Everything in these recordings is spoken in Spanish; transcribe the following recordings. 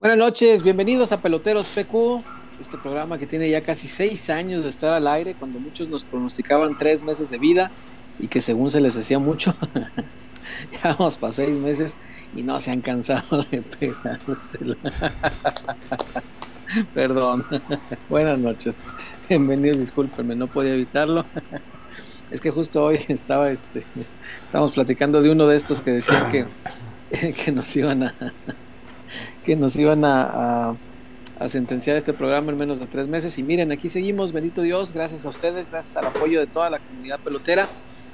Buenas noches, bienvenidos a Peloteros PQ, este programa que tiene ya casi seis años de estar al aire, cuando muchos nos pronosticaban tres meses de vida y que según se les hacía mucho, ya vamos para seis meses y no se han cansado de pegársela. Perdón, buenas noches, bienvenidos, discúlpenme, no podía evitarlo. Es que justo hoy estaba, este, estábamos platicando de uno de estos que decían que, que nos iban a que nos iban a, sentenciar este programa en menos de tres meses. Y miren, aquí seguimos, bendito Dios, gracias a ustedes, gracias al apoyo de toda la comunidad pelotera,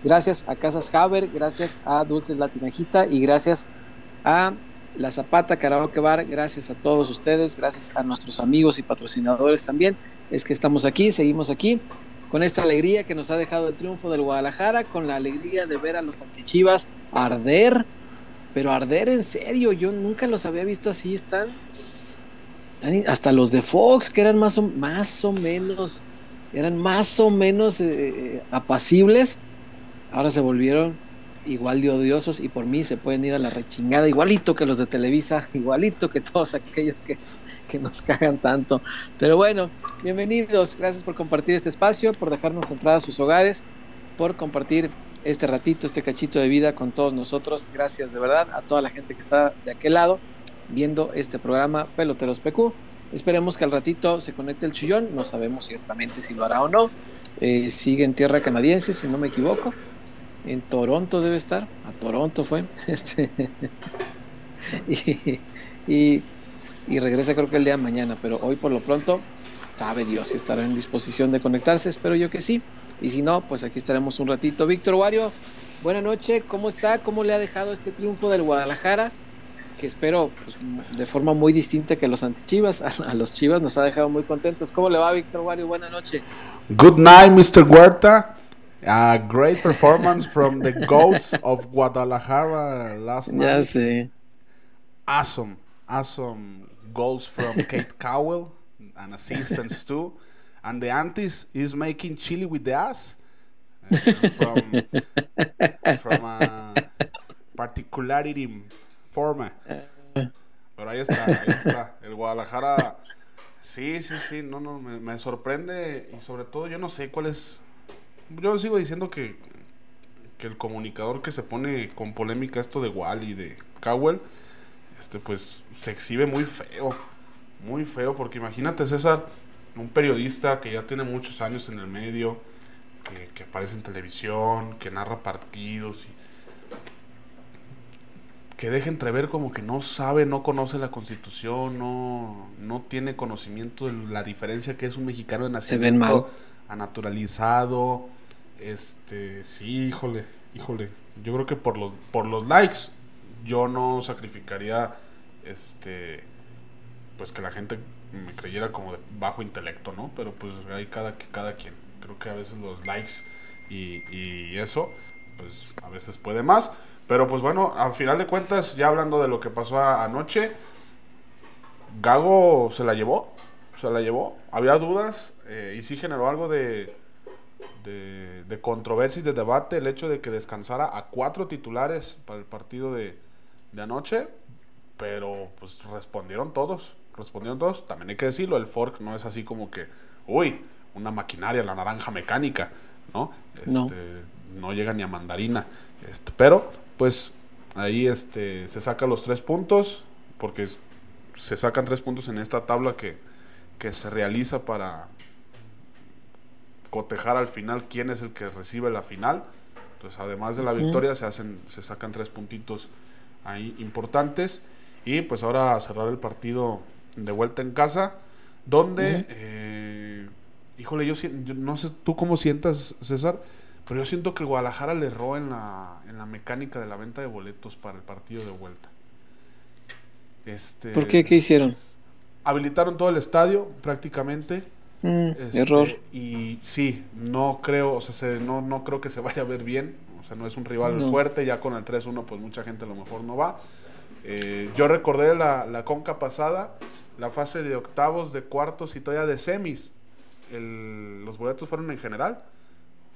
gracias a Casas Haber, gracias a Dulces Latinajita y gracias a La Zapata Karaoke Bar, gracias a todos ustedes, gracias a nuestros amigos y patrocinadores también. Es que estamos aquí, seguimos aquí con esta alegría que nos ha dejado el triunfo del Guadalajara, con la alegría de ver a los antichivas arder pero arder en serio, yo nunca los había visto así, están, hasta los de Fox, que eran más o, más o menos, eran más o menos eh, apacibles, ahora se volvieron igual de odiosos y por mí se pueden ir a la rechingada, igualito que los de Televisa, igualito que todos aquellos que, que nos cagan tanto. Pero bueno, bienvenidos, gracias por compartir este espacio, por dejarnos entrar a sus hogares, por compartir este ratito, este cachito de vida con todos nosotros. Gracias de verdad a toda la gente que está de aquel lado viendo este programa Peloteros PQ. Esperemos que al ratito se conecte el chullón, no sabemos ciertamente si lo hará o no. Eh, sigue en tierra canadiense, si no me equivoco. En Toronto debe estar, a Toronto fue. Este, y, y, regresa creo que el día de mañana, pero hoy por lo pronto, sabe Dios si estará en disposición de conectarse, espero yo que sí. Y si no, pues aquí estaremos un ratito. Víctor Wario, buena noche, ¿cómo está? ¿Cómo le ha dejado este triunfo del Guadalajara? Que espero pues, de forma muy distinta que los antichivas. A, los chivas nos ha dejado muy contentos. ¿Cómo le va, Víctor Wario? Buena noche. Good night, Mr. Huerta. A great performance from the Goats of Guadalajara last night. Ya sé. Awesome, awesome goals from Kate Cowell and assistance too. And the aunties is making chili with the ass uh, from from a particularity forma. Pero ahí está, ahí está. El Guadalajara, sí, sí, sí, no, no, me, me, sorprende y sobre todo yo no sé cuál es. Yo sigo diciendo que, que el comunicador que se pone con polémica esto de Wally y de Cowell, este, pues se exhibe muy feo, muy feo, porque imagínate César, un periodista que ya tiene muchos años en el medio, que, aparece en televisión, que narra partidos y que deja entrever como que no sabe, no conoce la constitución, no, no tiene conocimiento de la diferencia que es un mexicano de nacimiento a naturalizado. Este, sí, híjole, híjole. Yo creo que por los, por los likes, yo no sacrificaría este pues que la gente me creyera como de bajo intelecto, ¿no? Pero pues hay cada, cada quien. Creo que a veces los likes y, y eso, pues a veces puede más. Pero pues bueno, al final de cuentas, ya hablando de lo que pasó anoche, Gago se la llevó, se la llevó. Había dudas eh, y sí generó algo de, de, de controversia y de debate el hecho de que descansara a cuatro titulares para el partido de, de anoche. Pero pues respondieron todos respondieron todos. También hay que decirlo, el fork no es así como que, uy, una maquinaria, la naranja mecánica, ¿no? Este, no. llega ni a mandarina. Este, pero, pues, ahí este, se saca los tres puntos, porque se sacan tres puntos en esta tabla que, que se realiza para cotejar al final quién es el que recibe la final. Entonces, además de la victoria, se, hacen, se sacan tres puntitos ahí importantes. Y pues ahora cerrar el partido de vuelta en casa, donde, eh, híjole, yo, no sé tú cómo sientas, César, pero yo siento que el Guadalajara le erró en la, en la mecánica de la venta de boletos para el partido de vuelta. Este, ¿Por qué? ¿Qué hicieron? Habilitaron todo el estadio prácticamente. Mm, este, error. Y sí, no creo, o sea, no, no creo que se vaya a ver bien. O sea, no es un rival fuerte. Ya con el 3-1, pues mucha gente a lo mejor no va. Eh, yo recordé la, la, conca pasada, la fase de octavos, de cuartos y todavía de semis. los boletos fueron en general.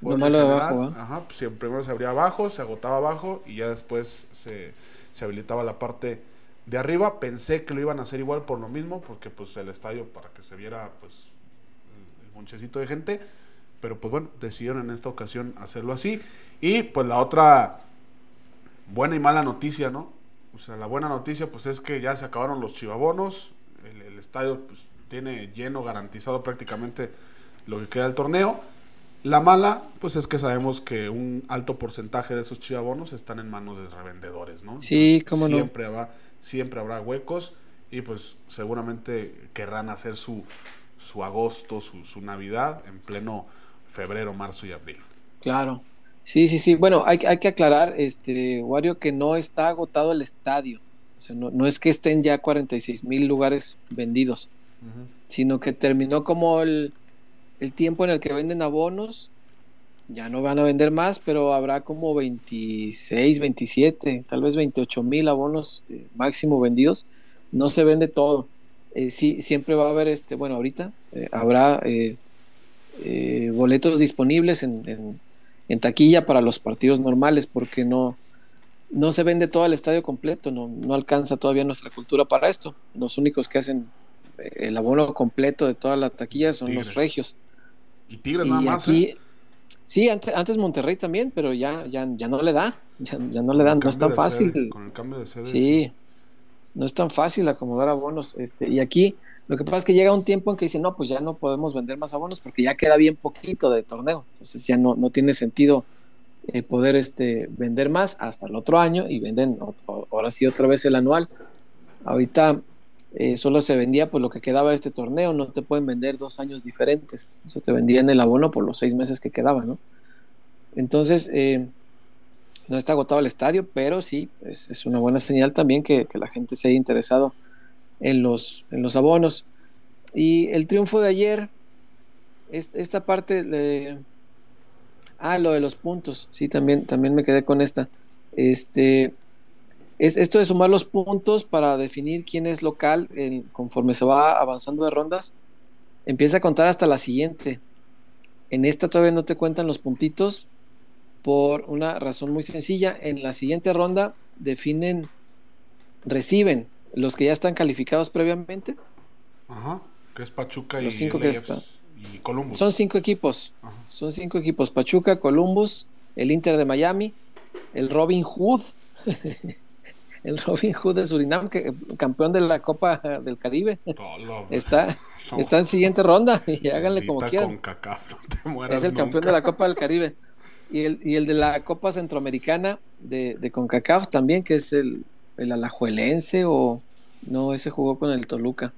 Fueron en abajo, Ajá, pues, primero se abría abajo, se agotaba abajo y ya después se, se habilitaba la parte De arriba pensé que lo iban a hacer igual por lo mismo, porque pues el estadio para que se viera pues el monchecito de gente, pero pues bueno, decidieron en esta ocasión hacerlo así. Y pues la otra buena y mala noticia, ¿no? O sea, la buena noticia pues es que ya se acabaron los chivabonos, el, el estadio pues, tiene lleno garantizado prácticamente lo que queda del torneo. La mala, pues es que sabemos que un alto porcentaje de esos chivabonos están en manos de revendedores, ¿no? Sí, cómo siempre Habrá, siempre habrá huecos y pues seguramente querrán hacer su, su agosto, su, su Navidad en pleno febrero, marzo y abril. Claro. Sí, sí, sí. Bueno, hay, hay que aclarar, este, Wario, que no está agotado el estadio. O sea, no, no es que estén ya 46 mil lugares vendidos, sino que terminó como el, el tiempo en el que venden abonos. Ya no van a vender más, pero habrá como 26, 27, tal vez 28 mil abonos eh, máximo vendidos. No se vende todo. Eh, sí, siempre va a haber, este, bueno, ahorita eh, habrá boletos disponibles en, en, en taquilla para los partidos normales, porque no, no se vende todo el estadio completo, no, no alcanza todavía nuestra cultura para esto. Los únicos que hacen eh, el abono completo de toda la taquilla son Tigres. los regios. Y Tigres Y nada más. aquí, ¿eh? sí, antes, antes Monterrey también, pero ya, ya, ya no le da, ya, ya no le dan, no es tan fácil. sede, con el cambio de sede. Sí, no es tan fácil acomodar abonos. Este, y aquí lo que pasa es que llega un tiempo en que dicen, no, pues ya no podemos vender más abonos porque ya queda bien poquito de torneo. Entonces ya no, no tiene sentido eh, poder este, vender más hasta el otro año y venden ahora sí otra vez el anual. Ahorita eh, solo se vendía pues lo que quedaba de este torneo, no te pueden vender dos años diferentes. O te vendían el abono por los seis meses que quedaban, ¿no? Entonces, eh, no está agotado el estadio, pero sí, es, es una buena señal también que, que la gente se haya interesado en los, en los abonos. Y el triunfo de ayer, es- esta parte de... Ah, lo de los puntos, sí, también, también me quedé con esta. Este, es esto de sumar los puntos para definir quién es local en- conforme se va avanzando de rondas, empieza a contar hasta la siguiente. En esta todavía no te cuentan los puntitos por una razón muy sencilla. En la siguiente ronda definen, reciben los que ya están calificados previamente. Ajá. Que es Pachuca y, Los cinco el que están. y Columbus. Son cinco equipos. Ajá. Son cinco equipos. Pachuca, Columbus, el Inter de Miami, el Robin Hood, el Robin Hood de Surinam, que, campeón de la Copa del Caribe. Tolo, Está, No. está en siguiente ronda y háganle como quieran. No Es el campeón de la Copa del Caribe. Y el, y el de la Copa Centroamericana de, de CONCACAF también, que es el, el Alajuelense o... No, ese jugó con el Toluca.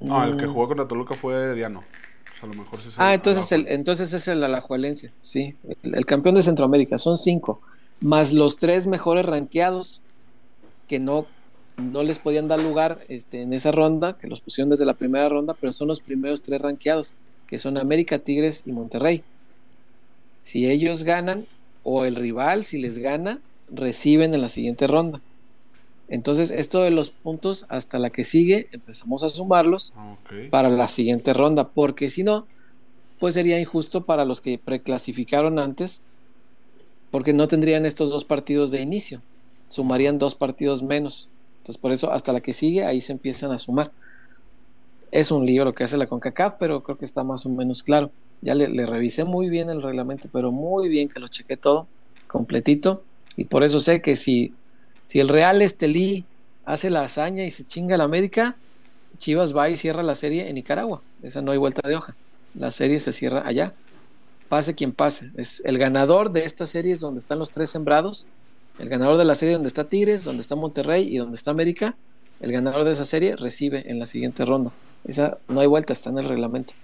No, el que Mm. jugó contra Toluca fue Diano. O sea, a lo mejor sí Ah, el- entonces, el, entonces es el Alajuelense, sí. El, el campeón de Centroamérica, son cinco. Más los tres mejores ranqueados que no, no les podían dar lugar este, en esa ronda, que los pusieron desde la primera ronda, pero son los primeros tres ranqueados, que son América, Tigres y Monterrey. Si ellos ganan, o el rival, si les gana, reciben en la siguiente ronda. Entonces, esto de los puntos, hasta la que sigue, empezamos a sumarlos Ah, para la siguiente ronda, porque si no, pues sería injusto para los que preclasificaron antes, porque no tendrían estos dos partidos de inicio, sumarían dos partidos menos. Entonces, por eso, hasta la que sigue, ahí se empiezan a sumar. Es un lío lo que hace la CONCACAF, pero creo que está más o menos claro. Ya le, le revisé muy bien el reglamento, pero muy bien que lo chequé todo, completito, y por eso sé que si, si el Real Estelí hace la hazaña y se chinga la América, Chivas va y cierra la serie en Nicaragua. Esa no hay vuelta de hoja. La serie se cierra allá. Pase quien pase. Es el ganador de esta serie es donde están los tres sembrados. El ganador de la serie donde está Tigres, donde está Monterrey y donde está América. El ganador de esa serie recibe en la siguiente ronda. Esa no hay vuelta, está en el reglamento.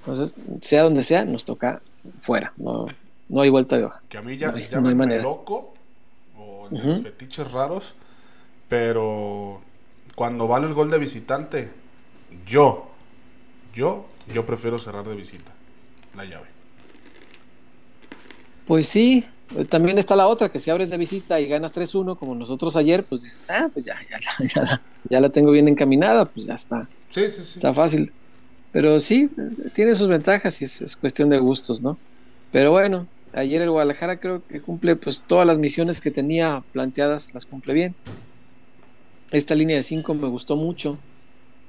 Entonces, sea donde sea, nos toca fuera. No, no hay vuelta de hoja. Que a mí ya, No hay- ya no hay me manera. loco los fetiches raros, pero cuando vale el gol de visitante, yo, yo, yo prefiero cerrar de visita la llave. Pues sí, eh, también está la otra, que si abres de visita y ganas 3-1, como nosotros ayer, pues dices, ah, pues ya, ya, la- ya, la- ya la tengo bien encaminada, pues ya está, Sí, sí, sí. está fácil. Pero sí, eh, tiene sus ventajas y es, es cuestión de gustos, ¿no? Pero bueno, ayer el Guadalajara creo que cumple pues todas las misiones que tenía planteadas, las cumple bien. esta línea de 5 me gustó mucho.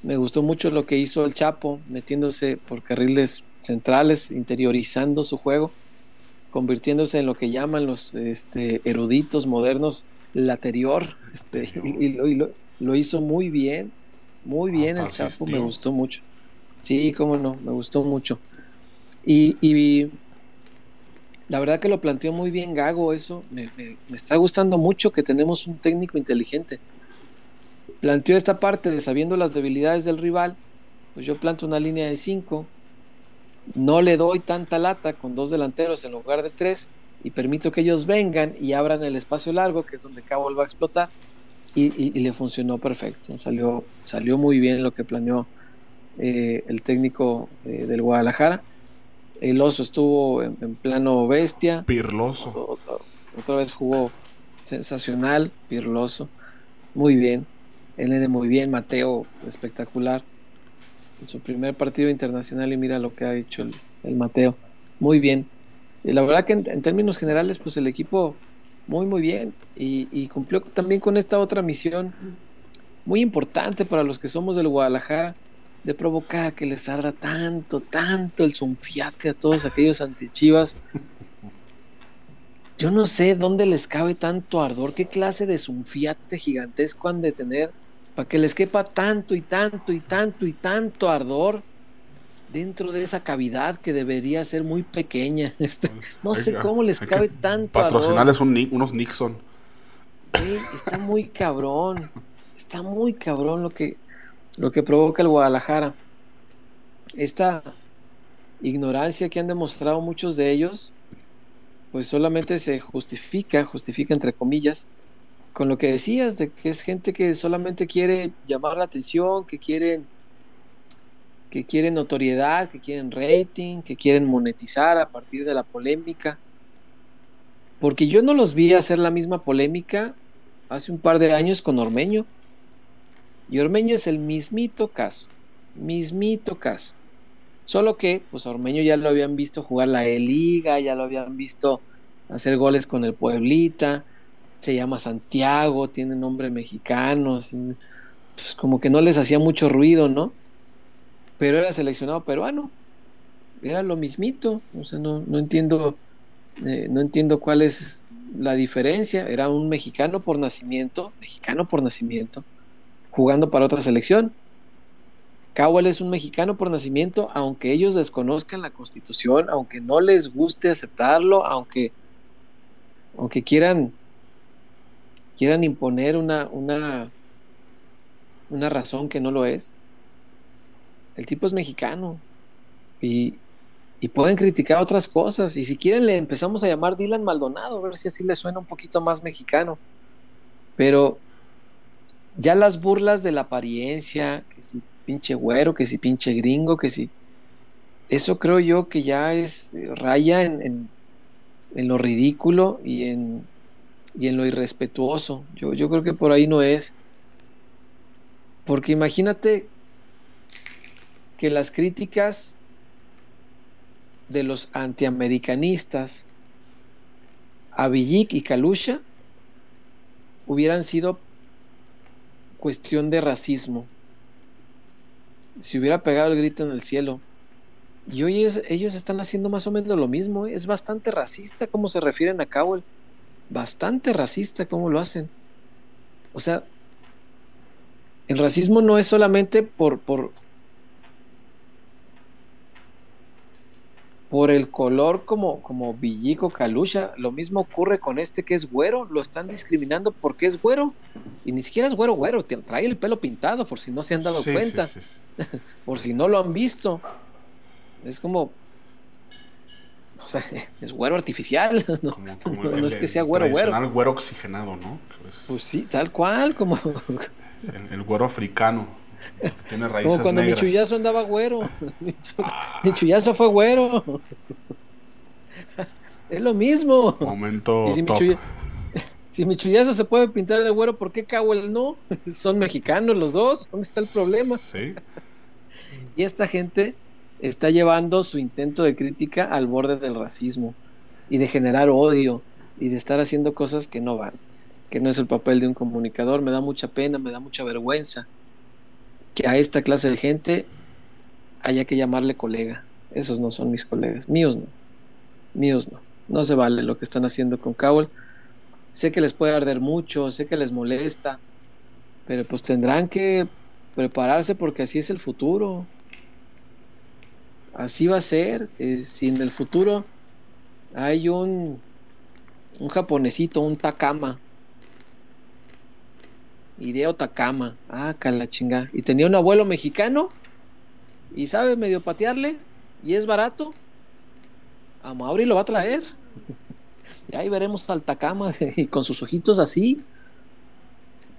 Me gustó mucho lo que hizo el Chapo, metiéndose por carriles centrales, interiorizando su juego, convirtiéndose en lo que llaman los este, eruditos modernos laterior. Este, y, lo, hizo muy bien, muy bien el Chapo, me gustó mucho. Sí, cómo no, me gustó mucho. Y, y la verdad que lo planteó muy bien Gago, eso me, está gustando mucho que tenemos un técnico inteligente. Planteó esta parte de sabiendo las debilidades del rival, pues yo planto una línea de cinco, no le doy tanta lata con dos delanteros en lugar de tres y permito que ellos vengan y abran el espacio largo, que es donde Cabo va a explotar, y, le funcionó perfecto. Salió, salió muy bien lo que planeó eh, el técnico eh, del Guadalajara el oso estuvo en, plano bestia. Pirloso. Otra, vez jugó sensacional, Pirloso. Muy bien. El N muy bien. Mateo, espectacular. En su primer partido internacional y mira lo que ha hecho el, Mateo. Muy bien. Y la verdad que en, términos generales, pues el equipo muy, muy bien. Y, y cumplió también con esta otra misión muy importante para los que somos del Guadalajara de provocar que les arda tanto, tanto el zunfiate a todos aquellos antichivas. Yo no sé dónde les cabe tanto ardor, qué clase de zunfiate gigantesco han de tener para que les quepa tanto y tanto y tanto y tanto ardor dentro de esa cavidad que debería ser muy pequeña. Este, no sé cómo les cabe tanto patrocinarles unos Nixon. Sí, está muy cabrón. Está muy cabrón lo que lo que provoca el Guadalajara. Esta ignorancia que han demostrado muchos de ellos, pues solamente se justifica, justifica entre comillas, con lo que decías, de que es gente que solamente quiere llamar la atención, que quieren que quieren notoriedad, que quieren rating, que quieren monetizar a partir de la polémica. Porque yo no los vi hacer la misma polémica hace un par de años con Ormeño. Y Ormeño es el mismito caso, mismito caso. Solo que, pues Ormeño ya lo habían visto jugar la E-Liga, ya lo habían visto hacer goles con el Pueblita, se llama Santiago, tiene nombre mexicano, pues como que no les hacía mucho ruido, ¿no? Pero era seleccionado peruano, era lo mismito, o sea, no, no entiendo, eh, no entiendo cuál es la diferencia, era un mexicano por nacimiento, mexicano por nacimiento, jugando para otra selección. Cowell es un mexicano por nacimiento, aunque ellos desconozcan la constitución, aunque no les guste aceptarlo, aunque, aunque quieran, quieran imponer una, una, una razón que no lo es. El tipo es mexicano y, y pueden criticar otras cosas. Y si quieren le empezamos a llamar Dylan Maldonado, a ver si así le suena un poquito más mexicano. Pero ya las burlas de la apariencia, que si pinche güero, que si pinche gringo, que si... Eso creo yo que ya es eh, raya en, en, lo ridículo y en, y en lo irrespetuoso. Yo, yo creo que por ahí no es. Porque imagínate que las críticas de los antiamericanistas a Villic y Kalusha hubieran sido cuestión de racismo. Si hubiera pegado el grito en el cielo. Y hoy ellos, están haciendo más o menos lo mismo. ¿eh? Es bastante racista como se refieren a Cowell. Bastante racista como lo hacen. O sea, el racismo no es solamente por, por, por el color como, como Villico Calucha. Lo mismo ocurre con este que es güero. Lo están discriminando porque es güero. Y ni siquiera es güero, güero. Trae el pelo pintado por si no se han dado cuenta. por si no lo han visto. Es como. O sea, es güero artificial. No, es que sea güero, güero. güero oxigenado, ¿no? Pues sí, tal cual, como. el güero africano. Tiene raíces Como cuando negras. mi chullazo andaba güero. mi chullazo fue güero. es lo mismo. Momento si top. Mi si mi chullazo se puede pintar de güero, ¿por qué el no? Son mexicanos los dos. ¿Dónde está el problema? Sí. y esta gente está llevando su intento de crítica al borde del racismo y de generar odio y de estar haciendo cosas que no van. que no es el papel de un comunicador. Me da mucha pena, me da mucha vergüenza que a esta clase de gente haya que llamarle colega. Esos no son mis colegas, míos no, míos no. No se vale lo que están haciendo con Cowell. Sé que les puede arder mucho, sé que les molesta, pero pues tendrán que prepararse porque así es el futuro. Así va a ser. Eh, si en el futuro hay un, un japonesito, un Takama. Hideo Takama. Ah, cala chinga. Y tenía un abuelo mexicano. Y sabe medio patearle. Y es barato. A Mauri lo va a traer. y ahí veremos al Takama y con sus ojitos así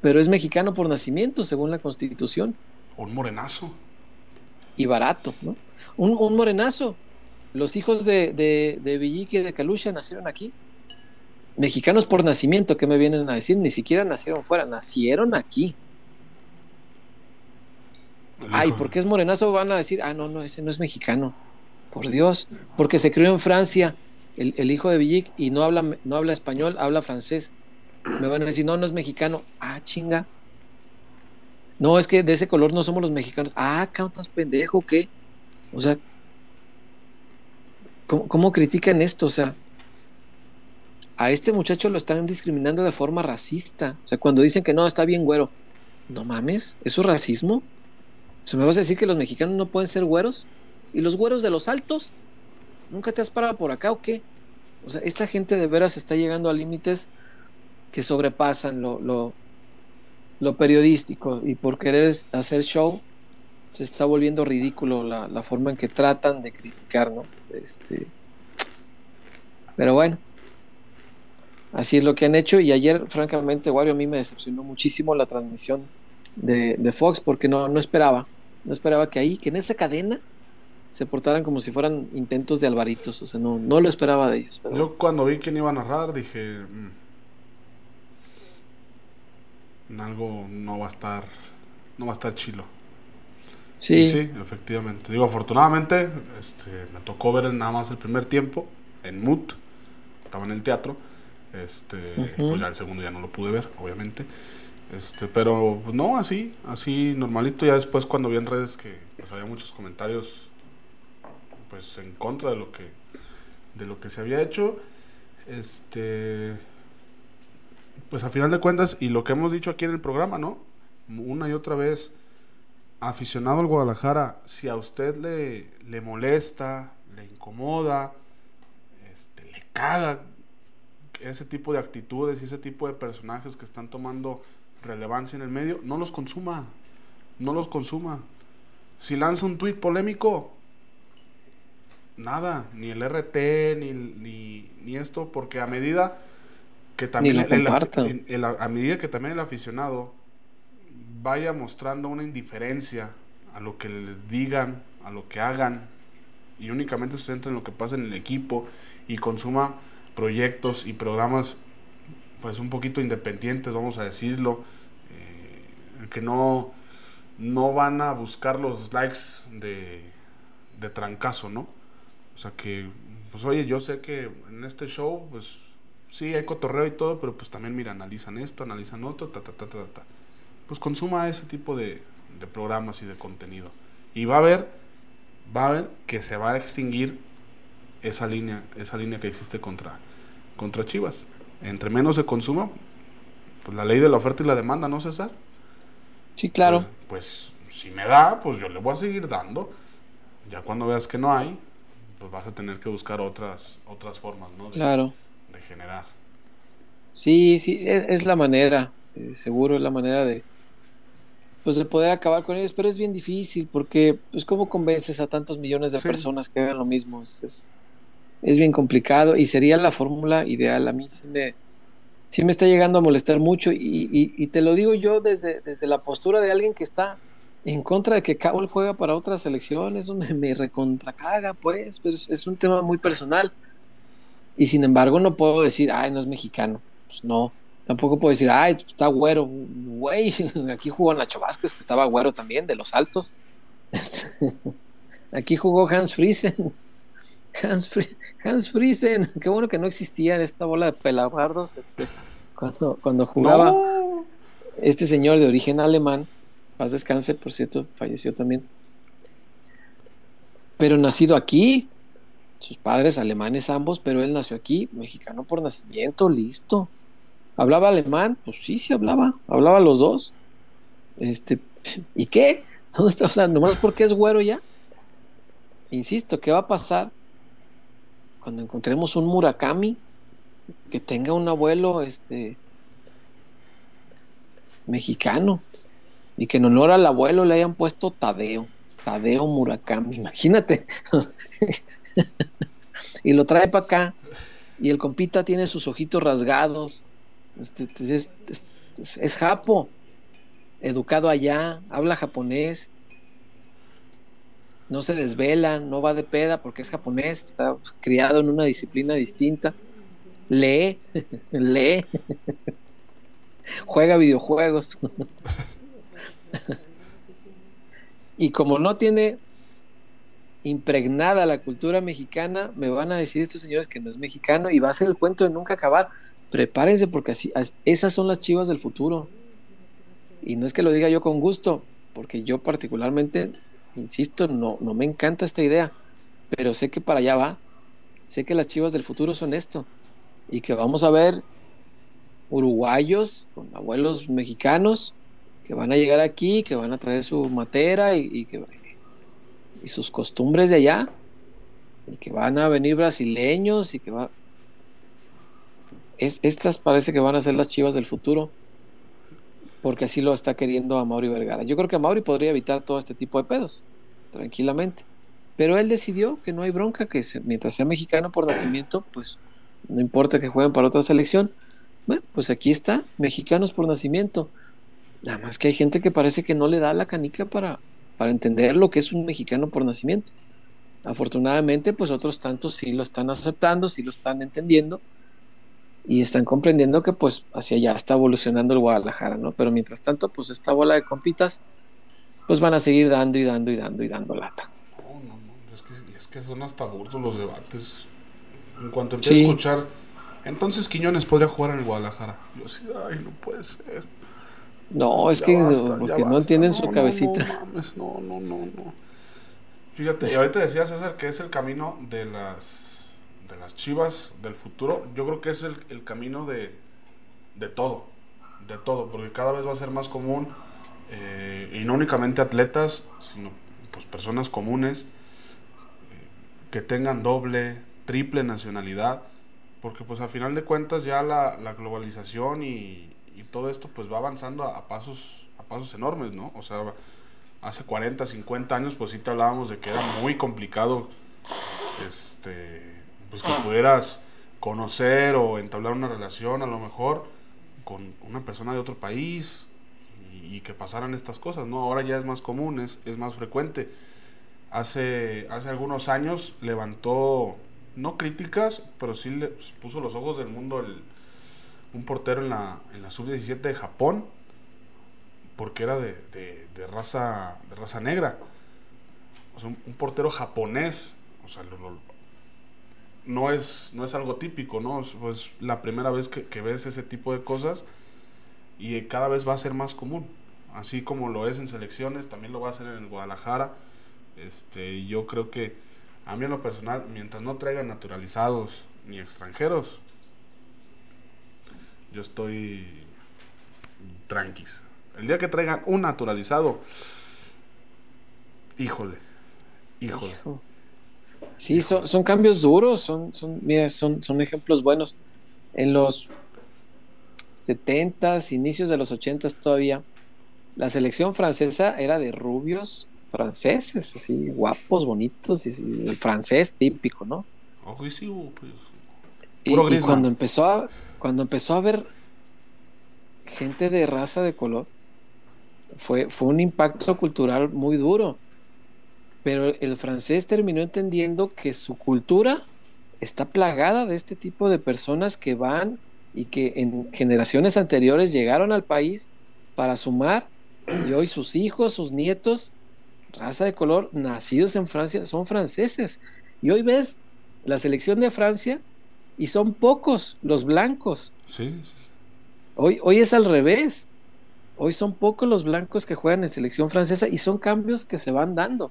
pero es mexicano por nacimiento, según la constitución. Un morenazo. Y barato, ¿no? Un, morenazo. Los hijos de, de, de Villique y de Calucha nacieron aquí. Mexicanos por nacimiento, ¿qué me vienen a decir? Ni siquiera nacieron fuera, nacieron aquí. Ay, ¿por qué es morenazo? Van a decir, ah, no, no, ese no es mexicano. Por Dios, porque se crió en Francia, el, hijo de Villic, y no habla, no habla español, habla francés me van a decir, no, no es mexicano. Ah, chinga. No, es que de ese color no somos los mexicanos. Ah, ¿cantas pendejo? ¿Qué? O sea, ¿cómo, critican esto? O sea, a este muchacho lo están discriminando de forma racista. O sea, cuando dicen que no, está bien güero. No mames, ¿eso es racismo? ¿Se me vas a decir que los mexicanos no pueden ser güeros? ¿Y los güeros de los altos? ¿Nunca te has parado por acá o qué? O sea, esta gente de veras está llegando a límites que sobrepasan lo, lo, periodístico y por querer hacer show se está volviendo ridículo la, forma en que tratan de criticar, ¿no? Este, pero bueno, así es lo que han hecho y ayer francamente Wario a mí me decepcionó muchísimo la transmisión de, Fox porque no, no esperaba, no esperaba que ahí, que en esa cadena se portaran como si fueran intentos de Alvaritos, o sea, no, no lo esperaba de ellos. Yo cuando vi quién iba a narrar dije, mm, algo no va a estar no va a estar chilo. Sí. sí, efectivamente. Digo, afortunadamente, este, me tocó ver nada más el primer tiempo en Mood. Estaba en el teatro. Este, pues ya el segundo ya no lo pude ver, obviamente. Este, pero no, así, así normalito. Ya después cuando vi en redes que pues, había muchos comentarios pues en contra de lo que de lo que se había hecho. Este pues a final de cuentas, y lo que hemos dicho aquí en el programa, ¿no? Una y otra vez, aficionado al Guadalajara, si a usted le, le molesta, le incomoda, este, le caga ese tipo de actitudes y ese tipo de personajes que están tomando relevancia en el medio, no los consuma, no los consuma. Si lanza un tuit polémico, nada, ni el RT, ni, ni, ni esto, porque a medida que también a medida que también el aficionado vaya mostrando una indiferencia a lo que les digan, a lo que hagan, y únicamente se centra en lo que pasa en el equipo y consuma proyectos y programas pues un poquito independientes, vamos a decirlo, eh, que no, no van a buscar los likes de, de trancazo, ¿no? O sea que, pues oye, yo sé que en este show, pues sí, hay cotorreo y todo, pero pues también, mira, analizan esto, analizan otro, ta, ta, ta, ta, ta. Pues consuma ese tipo de, de programas y de contenido. Y va a ver, va a ver que se va a extinguir esa línea, esa línea que existe contra, contra Chivas. Entre menos se consuma, pues la ley de la oferta y la demanda, ¿no, César? Sí, claro. Pues, pues si me da, pues yo le voy a seguir dando. Ya cuando veas que no hay, pues vas a tener que buscar otras, otras formas, ¿no? claro generar. Sí, sí, es, la manera, eh, seguro es la manera de, pues de poder acabar con ellos, pero es bien difícil porque, pues, ¿cómo convences a tantos millones de personas que hagan lo mismo? Es, es, bien complicado y sería la fórmula ideal. A mí sí me, sí me está llegando a molestar mucho y, te lo digo yo desde, desde la postura de alguien que está en contra de que Cabo juega para otras selecciones, donde me recontracaga, pues, pero es un tema muy personal. Y sin embargo, no puedo decir, ay, no es mexicano. Pues no. Tampoco puedo decir, ay, está güero. Güey, aquí jugó Nacho Vázquez, que estaba güero también, de los altos. Este, aquí jugó Hans Friesen. Hans, Hans Friesen. Qué bueno que no existía esta bola de pelabardos. Este. cuando, cuando jugaba este señor de origen alemán, paz descanse, por cierto, falleció también, pero nacido aquí, sus padres alemanes ambos, pero él nació aquí, mexicano por nacimiento, listo. ¿Hablaba alemán? Pues sí, sí hablaba, hablaba los dos. Este, ¿y qué? ¿Dónde está? O sea, nomás porque es güero ya. Insisto, ¿qué va a pasar cuando encontremos un Murakami que tenga un abuelo este mexicano y que en honor al abuelo le hayan puesto Tadeo, Tadeo Murakami, imagínate. y lo trae para acá y el compita tiene sus ojitos rasgados. Este, es, es japo, educado allá, habla japonés, no se desvela, no va de peda porque es japonés, está criado en una disciplina distinta, lee, lee, juega videojuegos. y como no tiene impregnada la cultura mexicana, me van a decir estos señores que no es mexicano y va a ser el cuento de nunca acabar. Prepárense porque así, esas son las chivas del futuro. Y no es que lo diga yo con gusto, porque yo particularmente insisto, no, no me encanta esta idea, pero sé que para allá va. Sé que las chivas del futuro son esto y que vamos a ver uruguayos con abuelos mexicanos que van a llegar aquí, que van a traer su matera y, que, y sus costumbres de allá, y que van a venir brasileños y que va... Es, estas parece que van a ser las chivas del futuro porque así lo está queriendo a Mauri Vergara. Yo creo que a Mauri podría evitar todo este tipo de pedos, tranquilamente. Pero él decidió que no hay bronca, que mientras sea mexicano por nacimiento, pues no importa que jueguen para otra selección. Bueno, pues aquí está, mexicanos por nacimiento. Nada más que hay gente que parece que no le da la canica para, para entender lo que es un mexicano por nacimiento. Afortunadamente, pues otros tantos sí lo están aceptando, sí lo están entendiendo y están comprendiendo que pues hacia allá está evolucionando el Guadalajara, ¿no? Pero mientras tanto, pues esta bola de compitas, pues van a seguir dando y dando y dando y dando lata. No, no, no, es que, es que son hasta burdos los debates. En cuanto empecé a escuchar, entonces Quiñones podría jugar en el Guadalajara. Yo decía, ay, no puede ser. No, es que porque no entienden su cabecita. No, mames, no, no, no, no. Fíjate, y ahorita decía César que es el camino de las de las Chivas del futuro, yo creo que es el, camino de, de, todo, de todo, porque cada vez va a ser más común, eh, y no únicamente atletas, sino pues personas comunes eh, que tengan doble, triple nacionalidad, porque pues a final de cuentas ya la, la globalización y, y, todo esto pues va avanzando a, pasos, a pasos enormes, ¿no? O sea, hace 40, 50 años pues sí te hablábamos de que era muy complicado este pues que pudieras conocer o entablar una relación a lo mejor con una persona de otro país y, que pasaran estas cosas, ¿no? Ahora ya es más común, es, más frecuente. Hace, hace algunos años levantó, no críticas, pero sí le puso los ojos del mundo el, un portero en la, en la sub-17 de Japón, porque era de, de, raza, de raza negra. O sea, un, portero japonés, o sea, lo, no es, no es algo típico, ¿no? Es pues, la primera vez que, ves ese tipo de cosas y cada vez va a ser más común. Así como lo es en selecciones, también lo va a hacer en Guadalajara. Este, yo creo que a mí en lo personal, mientras no traigan naturalizados ni extranjeros, yo estoy tranquis. El día que traigan un naturalizado, híjole, híjole. Sí, son, son cambios duros, son, son, mira, son, son ejemplos buenos. En los 70s, inicios de los 80s todavía, la selección francesa era de rubios franceses, así guapos, bonitos, y, el francés típico, ¿no? Pues, y, y, cuando empezó a cuando empezó a ver gente de raza de color, fue, fue un impacto cultural muy duro pero el francés terminó entendiendo que su cultura está plagada de este tipo de personas que van y que en generaciones anteriores llegaron al país para sumar y hoy sus hijos, sus nietos, raza de color, nacidos en Francia, son franceses. Y hoy ves la selección de Francia y son pocos los blancos. Sí. Hoy, hoy es al revés. Hoy son pocos los blancos que juegan en selección francesa y son cambios que se van dando.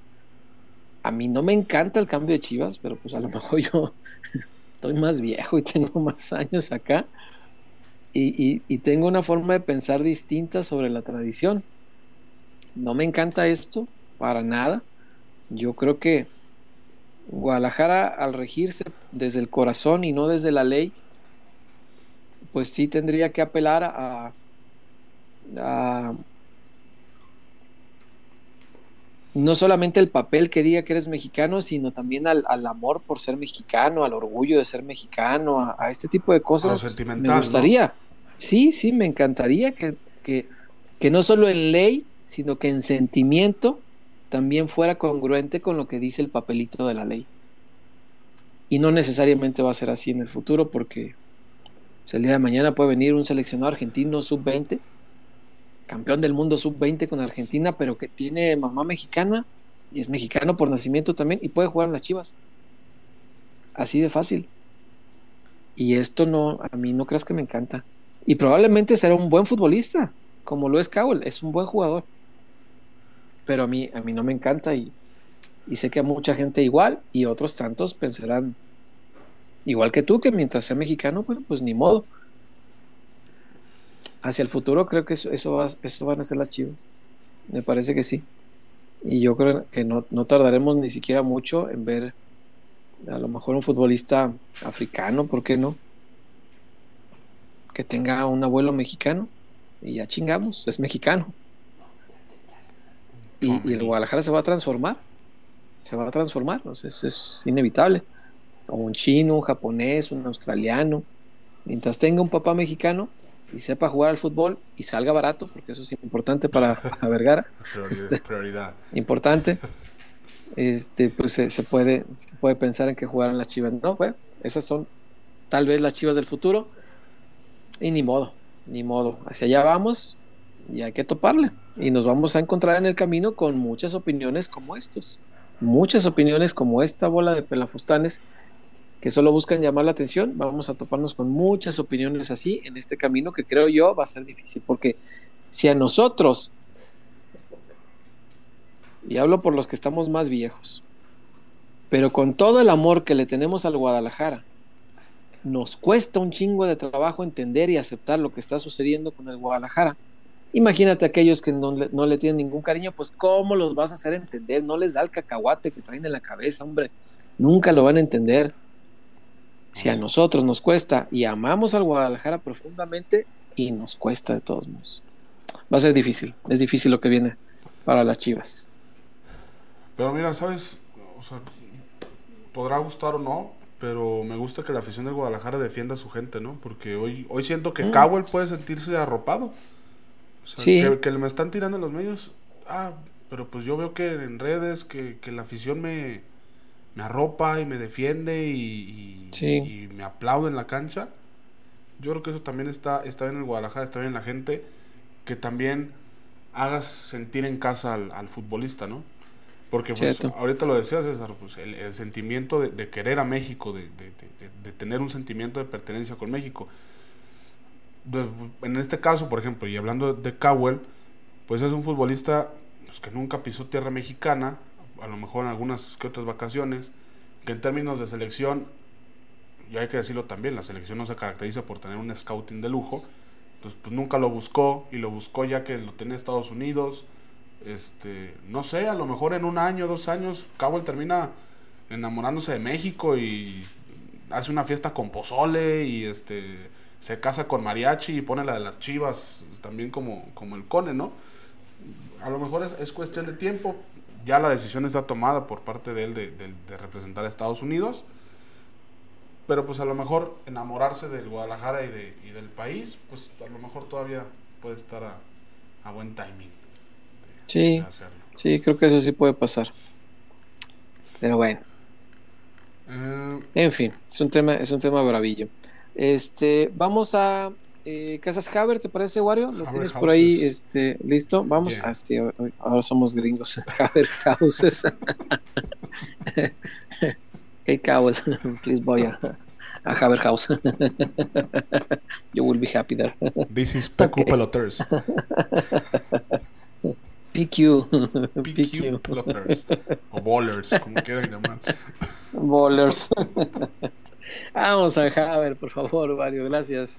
A mí no me encanta el cambio de Chivas, pero pues a lo mejor yo estoy más viejo y tengo más años acá y, tengo una forma de pensar distinta sobre la tradición. No me encanta esto, para nada. Yo creo que Guadalajara, al regirse desde el corazón y no desde la ley, pues sí tendría que apelar a, no solamente el papel que diga que eres mexicano, sino también al, amor por ser mexicano, al orgullo de ser mexicano, a, este tipo de cosas. Me gustaría. Sí, sí, me encantaría que, que, que no solo en ley, sino que en sentimiento también fuera congruente con lo que dice el papelito de la ley. Y no necesariamente va a ser así en el futuro porque pues, el día de mañana puede venir un seleccionado argentino sub-20, campeón del mundo sub-20 con Argentina, pero que tiene mamá mexicana y es mexicano por nacimiento también y puede jugar en las Chivas. Así de fácil. Y esto no, a mí no creas que me encanta. Y probablemente será un buen futbolista, como lo es es un buen jugador pero a mí, a mí no me encanta y, sé que a mucha gente igual y otros tantos pensarán igual que tú, que mientras sea mexicano, bueno, pues ni modo. Hacia el futuro creo que eso, eso, van a ser las chivas. Me parece que sí. Y yo creo que no, no tardaremos ni siquiera mucho en ver a lo mejor un futbolista africano, ¿por qué no? Que tenga un abuelo mexicano y ya chingamos, es mexicano. Y, el Guadalajara se va a transformar. Se va a transformar. es, es, inevitable. O un chino, un japonés, un australiano. Mientras tenga un papá mexicano y sepa jugar al fútbol y salga barato, porque eso es importante para, Vergara. Este, prioridad, Importante. Este, pues se, puede, se puede pensar en que jugaran las chivas. No, bueno, esas son tal vez las chivas del futuro. Y ni modo, ni modo. Hacia allá vamos y hay que toparle. Y nos vamos a encontrar en el camino con muchas opiniones como estos. Muchas opiniones como esta bola de pelafustanes que solo buscan llamar la atención. Vamos a toparnos con muchas opiniones así en este camino que creo yo va a ser difícil. Porque si a nosotros, y hablo por los que estamos más viejos, pero con todo el amor que le tenemos al Guadalajara, nos cuesta un chingo de trabajo entender y aceptar lo que está sucediendo con el Guadalajara Imagínate aquellos que no le, tienen ningún cariño, pues ¿cómo los vas a hacer entender? No les da el cacahuate que traen en la cabeza, hombre. Nunca lo van a entender. Si a nosotros nos cuesta y amamos al Guadalajara profundamente y nos cuesta de todos modos. Va a ser difícil, es difícil lo que viene para las Chivas. Pero mira, ¿sabes? O sea, podrá gustar o no, pero me gusta que la afición del Guadalajara defienda a su gente, ¿no? Porque hoy, hoy siento que mm. Cowell puede sentirse arropado que, me están tirando en los medios. Ah, pero pues yo veo que en redes que, la afición me, me arropa y me defiende y, y, me aplaude en la cancha. Yo creo que eso también está, está bien en el Guadalajara, está bien en la gente. Que también hagas sentir en casa al, futbolista, ¿no? Porque pues, ahorita lo decías, César, pues, el, sentimiento de, querer a México, de, de, tener un sentimiento de pertenencia con México en este caso, por ejemplo, y hablando de Cowell, pues es un futbolista pues, que nunca pisó tierra mexicana, a lo mejor en algunas que otras vacaciones, que en términos de selección, y hay que decirlo también, la selección no se caracteriza por tener un scouting de lujo, entonces pues nunca lo buscó y lo buscó ya que lo tenía Estados Unidos, este, no sé, a lo mejor en un año, dos años, Cowell termina enamorándose de México y hace una fiesta con pozole y este se casa con mariachi y pone la de las chivas también como, como el cone, ¿no? A lo mejor es, cuestión de tiempo. Ya la decisión está tomada por parte de él de, representar a Estados Unidos. Pero pues a lo mejor enamorarse del Guadalajara y, de, y del país, pues a lo mejor todavía puede estar a, buen timing. sí, sí, creo que eso sí puede pasar. Pero bueno. Eh, en fin, es un tema, es un tema bravillo. Este, vamos a eh, Casas Haber, ¿te parece, Wario? ¿Lo tienes por ahí este, listo? Vamos. a Ah, ahora somos gringos. Haber Houses. hey, Cowell, please voy a, a Haber House. you will be happy there. This is PQ Peloters. PQ. PQ Peloters. O Bowlers, como quieran llamar. Bowlers. Vamos a Haber, por favor, Mario, gracias.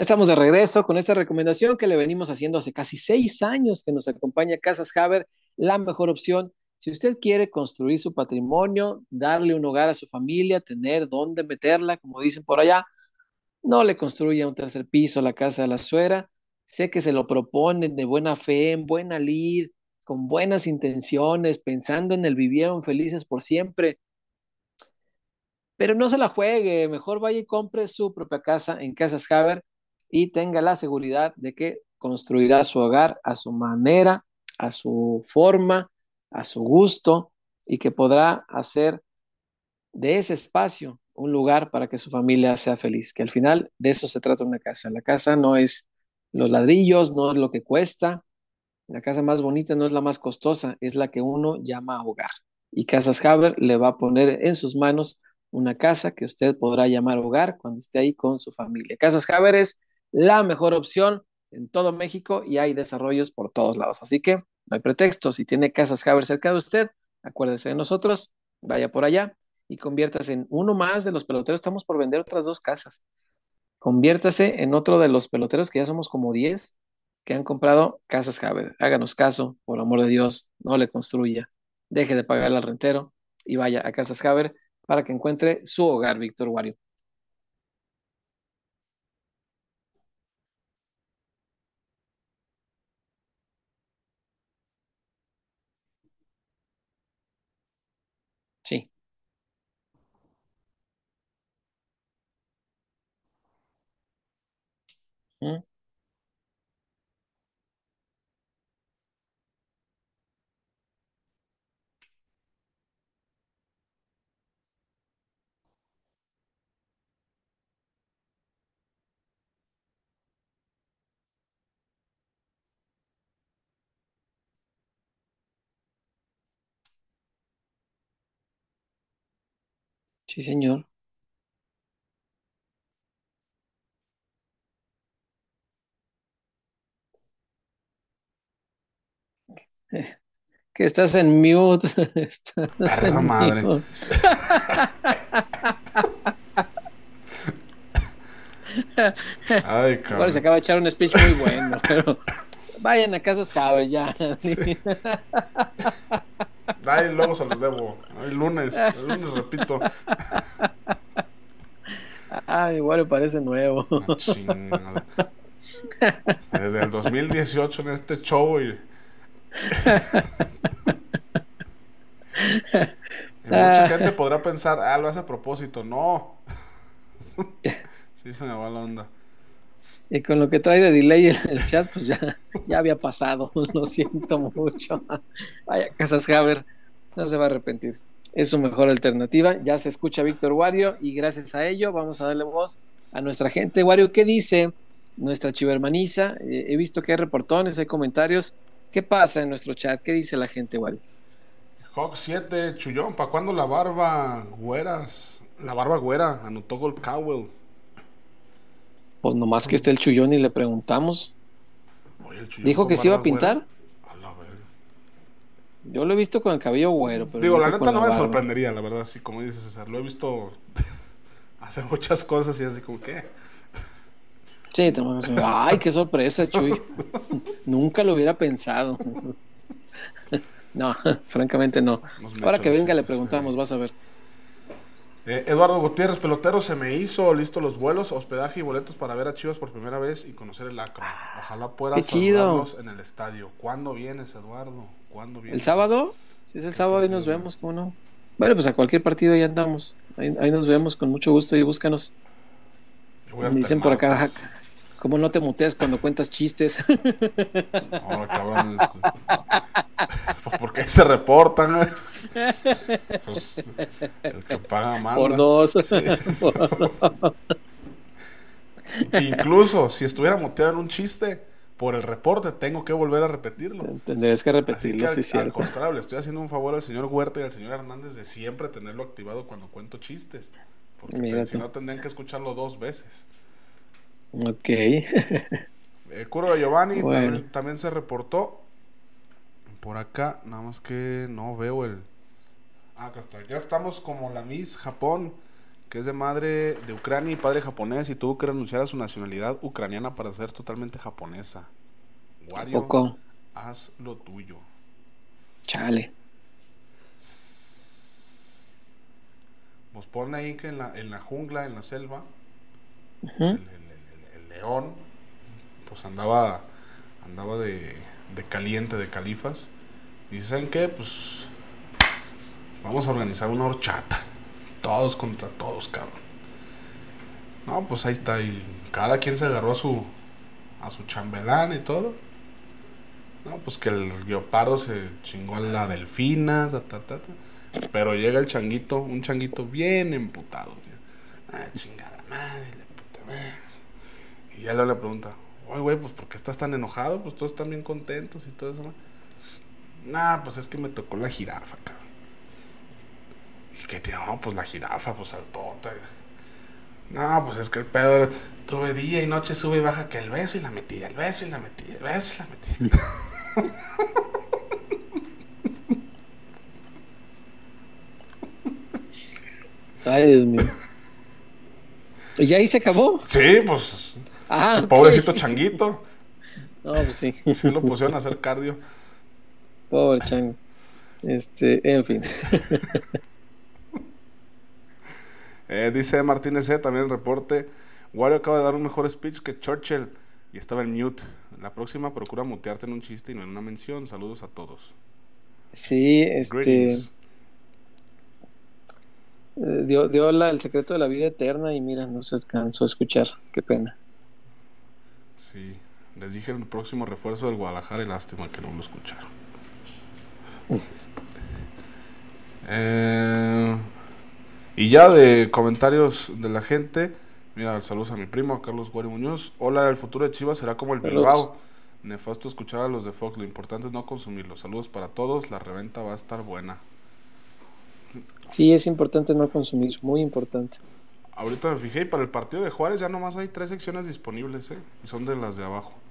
Estamos de regreso con esta recomendación que le venimos haciendo hace casi seis años que nos acompaña Casas Haber, la mejor opción. Si usted quiere construir su patrimonio, darle un hogar a su familia, tener dónde meterla, como dicen por allá, no le construya un tercer piso a la casa de la suegra. Sé que se lo proponen de buena fe, en buena lid, con buenas intenciones, pensando en el vivieron felices por siempre. Pero no se la juegue, mejor vaya y compre su propia casa en Casas Haber y tenga la seguridad de que construirá su hogar a su manera, a su forma, a su gusto y que podrá hacer de ese espacio un lugar para que su familia sea feliz, que al final de eso se trata una casa. La casa no es los ladrillos, no es lo que cuesta. La casa más bonita no es la más costosa, es la que uno llama hogar. Y Casas Haber le va a poner en sus manos una casa que usted podrá llamar hogar cuando esté ahí con su familia. Casas Haber es la mejor opción en todo México y hay desarrollos por todos lados. Así que no hay pretexto. Si tiene Casas Haber cerca de usted, acuérdese de nosotros, vaya por allá y conviértase en uno más de los peloteros. Estamos por vender otras dos casas. Conviértase en otro de los peloteros que ya somos como 10 que han comprado Casas Haber. Háganos caso, por amor de Dios, no le construya. Deje de pagar al rentero y vaya a Casas Haber para que encuentre su hogar, Víctor Wario. Sí. Sí, señor. Que estás en mute. Estás Perra en madre. mute. Ay, Ahora se cabrón. acaba de echar un speech muy bueno, pero vayan a Casas Haber ya. Ay, luego se los debo. El lunes, el lunes repito. Ay, igual me parece nuevo. Chingada. Desde el 2018 en este show y. Mucha gente podrá pensar, ah, lo hace a propósito. No. Sí, se me va la onda. Y con lo que trae de delay el, el chat, pues ya, ya había pasado. Lo siento mucho. Vaya, Casas Haber, no se va a arrepentir. Es su mejor alternativa. Ya se escucha Víctor Wario y gracias a ello vamos a darle voz a nuestra gente. Wario, ¿qué dice nuestra chivermaniza? Eh, he visto que hay reportones, hay comentarios. ¿Qué pasa en nuestro chat? ¿Qué dice la gente, Wario? Hawk 7, Chullón, ¿para cuándo la barba güeras? La barba güera, anotó Gold Cowell. Pues nomás que esté el chullón y le preguntamos. Oye, el Chullón Dijo que se iba a güera. pintar. A la verga. Yo lo he visto con el cabello güero. Pero Digo, la neta no me sorprendería, la verdad, así como dice César. Lo he visto hacer muchas cosas y así como, ¿qué? Sí, te imaginas, Ay, qué sorpresa, Chuy. Nunca lo hubiera pensado. No, francamente no. Ahora que venga le preguntamos, vas a ver. Eh, Eduardo Gutiérrez, pelotero, se me hizo listo los vuelos, hospedaje y boletos para ver a Chivas por primera vez y conocer el Acro. Ojalá pueda qué chido. saludarlos en el estadio. ¿Cuándo vienes, Eduardo? ¿Cuándo vienes? ¿El sábado? Si es el sábado, ahí nos vemos, ¿cómo no? Bueno, pues a cualquier partido ya andamos. Ahí, ahí nos vemos con mucho gusto y búscanos. Dicen por acá, ¿cómo no te muteas cuando cuentas chistes? Ahora, cabrón. este, Pues porque se reportan. Pues el que paga manda. Por dos. Incluso si estuviera muteado en un chiste, por el reporte tengo que volver a repetirlo. Tendrías que repetirlo, que al, sí, al contrario, le estoy haciendo un favor al señor Huerta y al señor Hernández de siempre tenerlo activado cuando cuento chistes. Porque si no tendrían que escucharlo dos veces. Ok. Eh, Curo de Giovanni Bueno. también, también se reportó. Por acá, nada más que no veo el. Ah, acá está. Ya estamos como la Miss Japón, que es de madre de Ucrania y padre japonés, y tuvo que renunciar a su nacionalidad ucraniana para ser totalmente japonesa. Wario, Poco. haz lo tuyo. Chale. Pues pone ahí que en la, en la jungla, en la selva, el, el- el- el león, pues andaba, andaba de, de caliente, de califas. Y ¿saben qué? Pues vamos a organizar una horchata. Todos contra todos, cabrón. No, pues ahí está. Y cada quien se agarró a su, a su chambelán y todo. No, pues que el guiopardo se chingó a la delfina, ta, ta, ta, ta. Pero llega el changuito, un changuito bien emputado. Ah, chingada madre, la puta madre. Y ya le pregunta, oye, güey, pues ¿por qué estás tan enojado? Pues todos están bien contentos y todo eso. ¿no?". Nah, pues es que me tocó la jirafa, cabrón. Y que te, no, pues la jirafa, pues saltota. No, pues es que el pedo, tuve día y noche, sube y baja que el beso y la metida, el beso y la metida, el beso y la metida. Ay, Dios mío. ¿Y ya ahí se acabó? Sí, pues, Ah, el pobrecito changuito. No, pues sí. Sí lo pusieron a hacer cardio. Pobre chango. Este, en fin. Eh, dice Martínez C, también el reporte. Wario acaba de dar un mejor speech que Churchill y estaba en mute. La próxima procura mutearte en un chiste y no en una mención. Saludos a todos. Sí, este. Eh, Dio, dio la- el secreto de la vida eterna y mira, no se cansó de escuchar. Qué pena. Sí, les dije el próximo refuerzo del Guadalajara y lástima que no lo escucharon. Eh, y ya de comentarios de la gente, mira, saludos a mi primo, a Carlos Guari Muñoz. Hola, el futuro de Chivas será como el Saludos. Bilbao. Nefasto escuchar a los de Fox, lo importante es no consumirlo. Saludos para todos, la reventa va a estar buena. Sí, es importante no consumir, muy importante. Ahorita me fijé y para el partido de Juárez ya nomás hay tres secciones disponibles, ¿eh? Y son de las de abajo,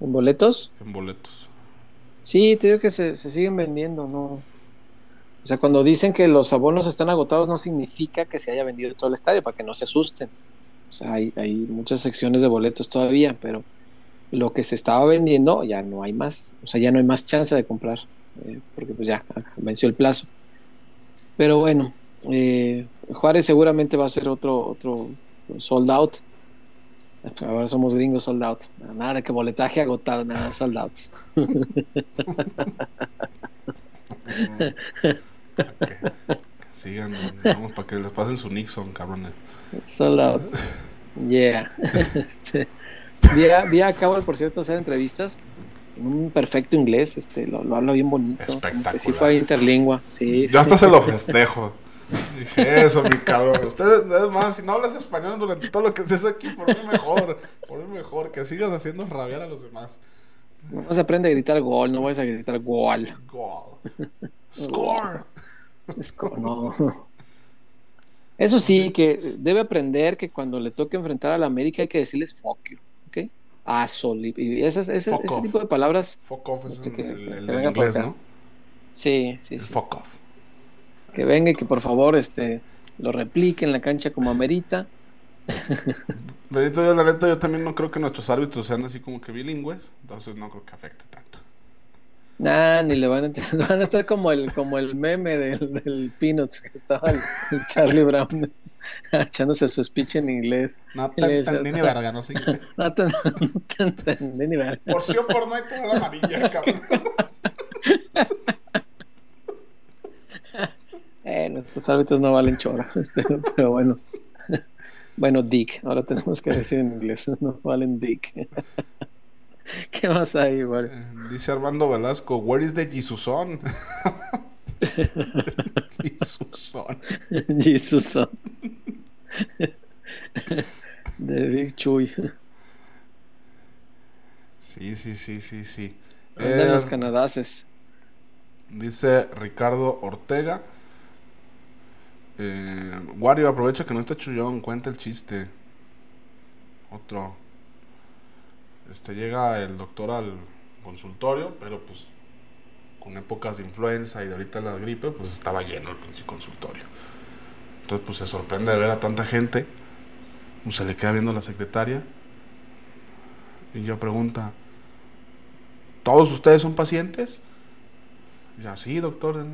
¿En boletos? en boletos. Sí, te digo que se, se siguen vendiendo, ¿no? O sea, cuando dicen que los abonos están agotados, no significa que se haya vendido todo el estadio, para que no se asusten. O sea, hay, hay muchas secciones de boletos todavía, pero lo que se estaba vendiendo ya no hay más. O sea, ya no hay más chance de comprar, eh, porque pues ya venció el plazo. Pero bueno, eh, Juárez seguramente va a ser otro, otro sold out. Ahora somos gringos sold out. Nada de que boletaje agotado, nada, sold out. que sigan, vamos, para que les pasen su Nixon, cabrones. Sold out. Yeah. Este, vi, a, vi a Cowell, por cierto, hacer entrevistas en un perfecto inglés. Este, lo, lo habla bien bonito. Espectacular. sí fue interlingua. Sí, Yo sí. hasta se lo festejo. Dije, eso, mi cabrón. Ustedes, es más, si no hablas español durante todo lo que estés aquí, por mí mejor. Por mí mejor. Que sigas haciendo rabiar a los demás. No se aprende a gritar gol, no vayas a gritar gol. Goal. Score. Co- no. Eso sí, que debe aprender que cuando le toque enfrentar a la América hay que decirles fuck you, ¿ok? Asshole. Y esas, ese, Fuck ese off. tipo de palabras, Fuck off es Este el, que- el- el que del venga por inglés. ¿no? sí, sí, sí. fuck off. Que venga y que por favor este, lo replique en la cancha como amerita. Benito, yo la neta, yo también no creo que nuestros árbitros sean así como que bilingües. Entonces no creo que afecte tanto. Nah, ni le van a entender. Van a estar como el, como el meme del, del Peanuts que estaba el, el Charlie Brown echándose su speech en inglés. No Y le te decía, entendí ni verga, no sé. No te, no te entendí ni ver. Por sí o por no hay toda la amarilla, cabrón. Los árbitros no valen chora, este, pero bueno. Bueno, Dick, ahora tenemos que decir en inglés, no valen Dick. ¿Qué más hay, güey? Eh, Dice Armando Velasco, where is the Jesuson? Jesuson. Jesus. De Big Chuy. Sí, sí, sí, sí, sí. Eh, los canadaces. Dice Ricardo Ortega. Eh, Wario, aprovecha que no está chullón, cuenta el chiste. Otro. Este llega el doctor al consultorio, pero pues con épocas de influenza y de ahorita la gripe, pues estaba lleno el consultorio. Entonces pues se sorprende de ver a tanta gente. Pues, se le queda viendo la secretaria. Y ya pregunta, ¿todos ustedes son pacientes? Ya, sí, doctor.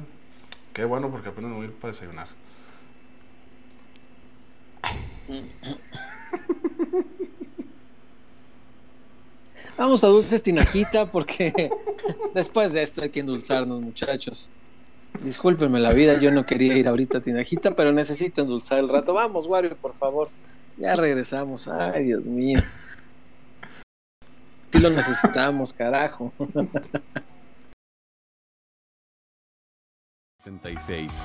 Qué bueno porque apenas me voy a ir para desayunar. Vamos a dulces tinajita porque después de esto hay que endulzarnos, muchachos. Discúlpenme la vida, yo no quería ir ahorita a tinajita, pero necesito endulzar el rato. Vamos, Wario, por favor. Ya regresamos. Ay, Dios mío. Sí lo necesitamos, carajo. 76.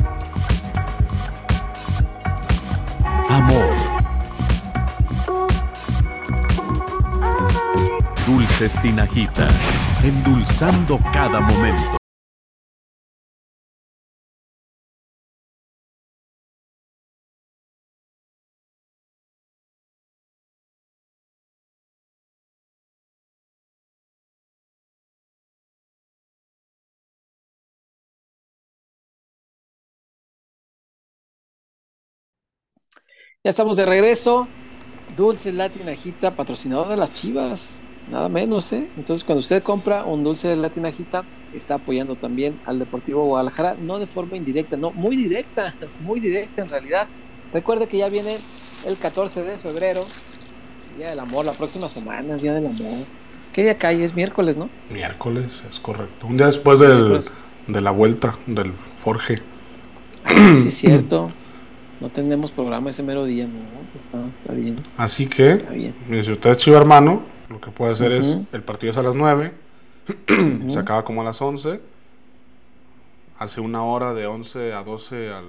Dulces Tinajita, endulzando cada momento. Ya estamos de regreso. Dulce Latinajita, patrocinador de las Chivas, nada menos, ¿eh? Entonces, cuando usted compra un dulce de Latinajita, está apoyando también al Deportivo Guadalajara, no de forma indirecta, no, muy directa, muy directa en realidad. Recuerde que ya viene el 14 de febrero, Día del Amor, la próxima semana es Día del Amor. ¿Qué día cae? Es miércoles, ¿no? Miércoles, es correcto. Un día después del, de la vuelta del Forge. Sí, es cierto. No tenemos programa ese mero día, ¿no? Pues está, está bien, Así que, está bien. si usted es chivo hermano, lo que puede hacer es, Ujú. el partido es a las 9, se acaba como a las 11, hace una hora de 11 a 12 al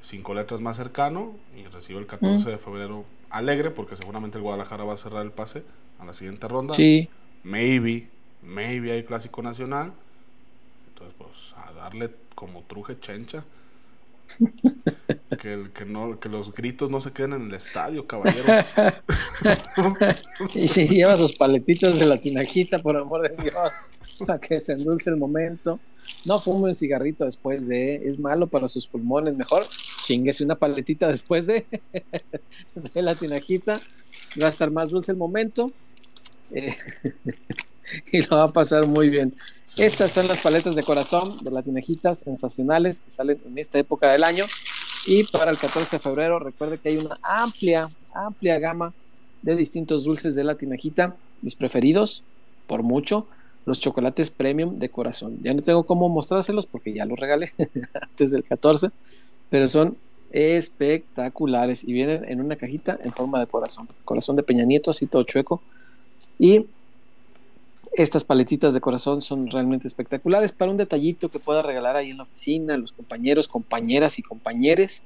5 letras más cercano y recibe el 14 de febrero alegre porque seguramente el Guadalajara va a cerrar el pase a la siguiente ronda. Sí, Maybe, maybe hay clásico nacional. Entonces, pues, a darle como truje chencha. que, los gritos no se queden en el estadio, caballero. y si lleva sus paletitas de la tinajita, por amor de Dios, para que se endulce el momento. No fume un cigarrito después de, es malo para sus pulmones, mejor chinguese una paletita después de, de la tinajita, va a estar más dulce el momento eh, y lo va a pasar muy bien. Estas son las paletas de corazón de la tinajita sensacionales que salen en esta época del año. Y para el 14 de febrero, recuerde que hay una amplia, amplia gama de distintos dulces de la tinajita. Mis preferidos, por mucho, los chocolates premium de corazón. Ya no tengo cómo mostrárselos porque ya los regalé antes del 14, pero son espectaculares y vienen en una cajita en forma de corazón. Corazón de Peña Nieto, así todo chueco. Y estas paletitas de corazón son realmente espectaculares para un detallito que pueda regalar ahí en la oficina, los compañeros, compañeras y compañeres.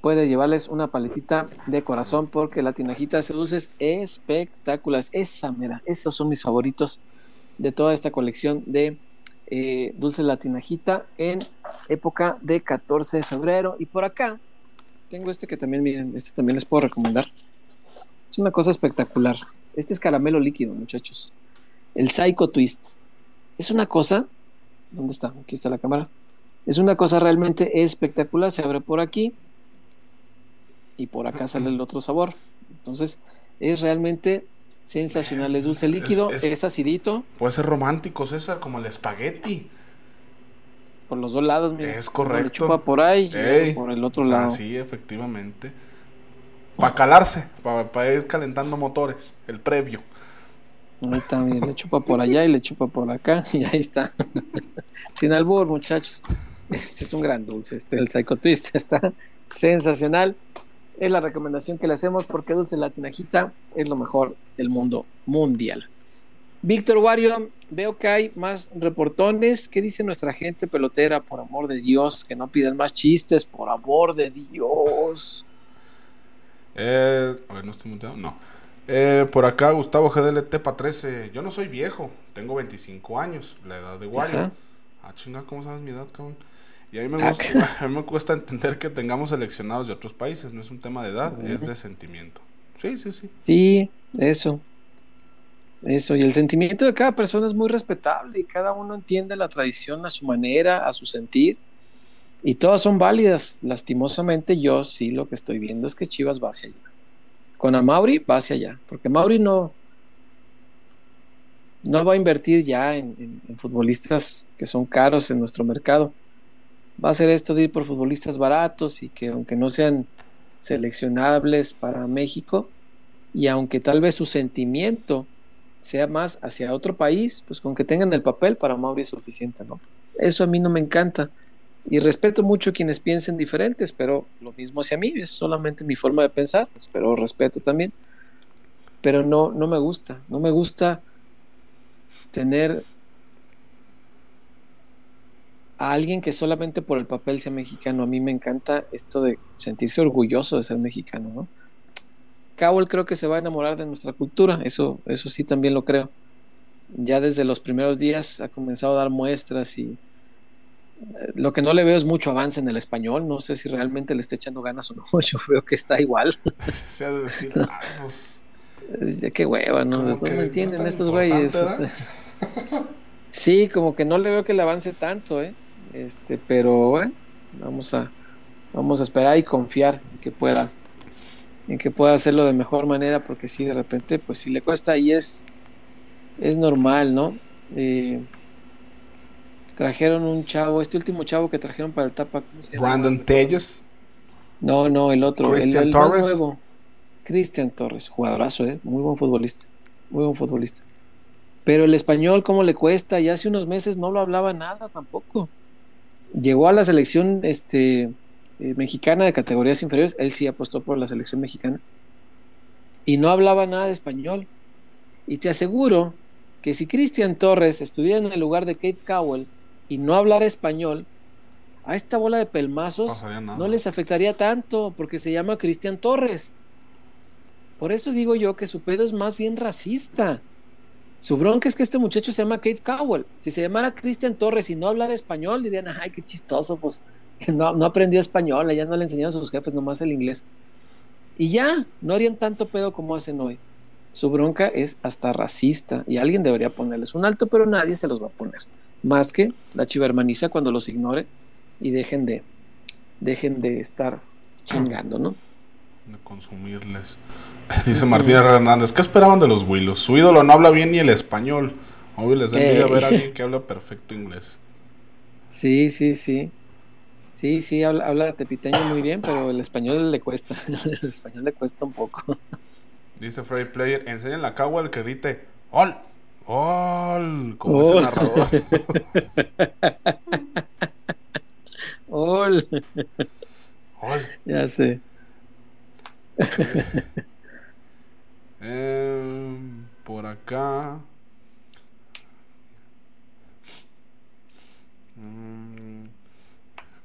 Puede llevarles una paletita de corazón porque la tinajita hace dulces espectaculares. Esa, mira, esos son mis favoritos de toda esta colección de eh, dulces la tinajita en época de 14 de febrero. Y por acá tengo este que también, miren, este también les puedo recomendar. Es una cosa espectacular. Este es caramelo líquido, muchachos. El Psycho Twist. Es una cosa. ¿Dónde está? Aquí está la cámara. Es una cosa realmente espectacular. Se abre por aquí. Y por acá sale el otro sabor. Entonces, es realmente sensacional. Es dulce líquido, es, acidito. Puede ser romántico, César, como el espagueti. Por los dos lados, mira. Es correcto. Le chupa por ahí y por el otro lado. Sí, efectivamente. Para calarse, para ir calentando motores, el previo. Ahí también, le chupa por allá y le chupa por acá y ahí está. Sin albur, muchachos. Este es un gran dulce, este el Psycho Twist está sensacional. Es la recomendación que le hacemos porque dulce latinajita es lo mejor del mundo mundial. Víctor Wario, veo que hay más reportones. ¿Qué dice nuestra gente pelotera? Por amor de Dios, que no pidan más chistes, por amor de Dios. Eh, a ver, no estoy muteado. No. Eh, por acá, Gustavo GDLT para 13. Yo no soy viejo, tengo 25 años, la edad de Wario. Ah, chinga, ¿cómo sabes mi edad, cabrón? Y a mí, me gusta, a mí me cuesta entender que tengamos seleccionados de otros países. No es un tema de edad, es de sentimiento. Sí, sí, sí. Sí, eso. Eso, y el sentimiento de cada persona es muy respetable y cada uno entiende la tradición a su manera, a su sentir. Y todas son válidas. Lastimosamente, yo sí lo que estoy viendo es que Chivas va hacia allá con Amauri va hacia allá, porque Mauri no, no va a invertir ya en, futbolistas que son caros en nuestro mercado. Va a hacer esto de ir por futbolistas baratos y que aunque no sean seleccionables para México, y aunque tal vez su sentimiento sea más hacia otro país, pues con que tengan el papel para Mauri es suficiente, ¿no? Eso a mí no me encanta. Y respeto mucho quienes piensen diferentes, pero lo mismo hacia mí, es solamente mi forma de pensar, pero respeto también. Pero no, no me gusta, no me gusta tener a alguien que solamente por el papel sea mexicano. A mí me encanta esto de sentirse orgulloso de ser mexicano, ¿no? Creo que se va a enamorar de nuestra cultura, eso, eso sí también lo creo. Ya desde los primeros días ha comenzado a dar muestras y, lo que no le veo es mucho avance en el español. No sé si realmente le está echando ganas o no. Yo veo que está igual. Se ha de decir, pues, qué hueva, ¿no? No me entienden estos güeyes. Este. sí, como que no le veo que le avance tanto, ¿eh? Este, pero bueno, vamos a, vamos a esperar y confiar en que pueda, en que pueda hacerlo de mejor manera, porque si de repente, pues si le cuesta y es, es normal, ¿no? Eh, Trajeron un chavo, este último chavo que trajeron para el tapa. Brandon Telles. No, no, el otro. Cristian el, Torres. nuevo. Cristian Torres, jugadorazo, ¿eh? Muy buen futbolista. Muy buen futbolista. Pero el español, ¿cómo le cuesta? Y hace unos meses no lo hablaba nada tampoco. Llegó a la selección este, eh, mexicana de categorías inferiores. Él sí apostó por la selección mexicana. Y no hablaba nada de español. Y te aseguro que si Cristian Torres estuviera en el lugar de Kate Cowell, y no hablar español, a esta bola de pelmazos no les afectaría tanto porque se llama Cristian Torres. Por eso digo yo que su pedo es más bien racista. Su bronca es que este muchacho se llama Kate Cowell. Si se llamara Cristian Torres y no hablara español, dirían, ay, qué chistoso, pues no, no aprendió español, ya no le enseñaron a sus jefes nomás el inglés. Y ya, no harían tanto pedo como hacen hoy. Su bronca es hasta racista y alguien debería ponerles un alto, pero nadie se los va a poner más que la chivermaniza cuando los ignore y dejen de dejen de estar chingando, ¿no? De consumirles. Dice Martín Hernández, ¿qué esperaban de los Willos? Su ídolo no habla bien ni el español. Obvio les da envidia ver a alguien que habla perfecto inglés. Sí, sí, sí. Sí, sí, habla, habla tepiteño muy bien, pero el español le cuesta. el español le cuesta un poco. Dice Freddy Player, enseñen la cagua al que grite. ¡Ol! Como ese Oh. narrador. ¡Ol! ¡Ol! Ya sé. Em, por acá. Mm,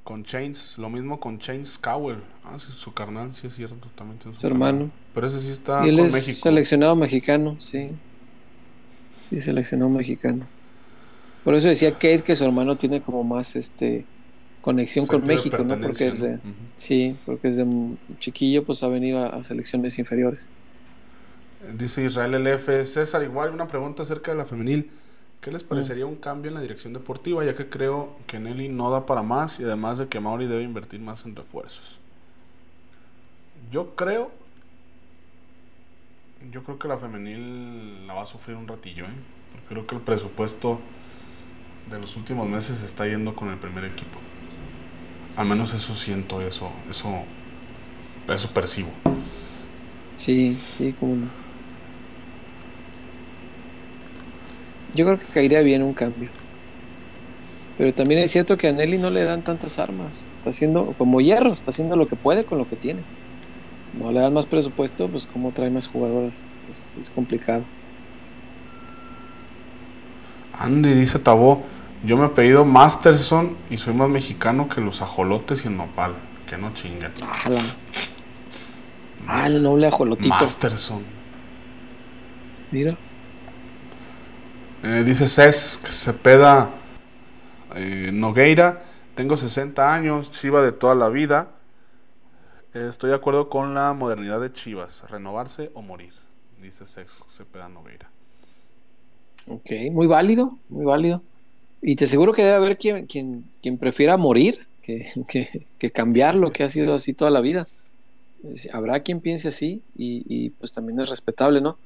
con Chains, lo mismo con Chains Cowell. Ah, sí, su carnal, sí es cierto, también tiene su, Su hermano. Pero ese sí está y él con es México. seleccionado mexicano, sí. Sí, seleccionado mexicano. Por eso decía Kate que su hermano tiene como más este conexión con México, ¿no? Porque es de, sí, porque desde chiquillo pues ha venido a, a selecciones inferiores. Dice Israel LF. César, igual una pregunta acerca de la femenil. ¿Qué Mm. les parecería un cambio en la dirección deportiva? Ya que creo que Nelly no da para más y además de que Mauri debe invertir más en refuerzos. Yo creo. Yo creo que la femenil la va a sufrir un ratillo, ¿eh? Porque creo que el presupuesto de los últimos meses está yendo con el primer equipo. Al menos eso siento, eso, eso, eso percibo. Sí, sí, como no. Yo creo que caería bien un cambio. Pero también es cierto que a Nelly no le dan tantas armas. Está haciendo, como hierro, está haciendo lo que puede con lo que tiene. No le dan más presupuesto, pues cómo trae más jugadoras. Pues, es complicado. Andy dice Tabó, yo me he pedido Masterson y soy más mexicano que los ajolotes y el nopal. Que no chinguen. Ah, el noble ajolotito. Masterson. Mira. Eh, dice Cesc Cepeda eh, Nogueira, tengo 60 años, Chiva de toda la vida. Estoy de acuerdo con la modernidad de Chivas, renovarse o morir, dice Cesc Cepeda Nogueira. Ok, muy válido, muy válido. Y te aseguro que debe haber quien, quien, quien prefiera morir que, que, que cambiar lo que ha sido así toda la vida. Habrá quien piense así y, y, pues también es respetable, ¿no?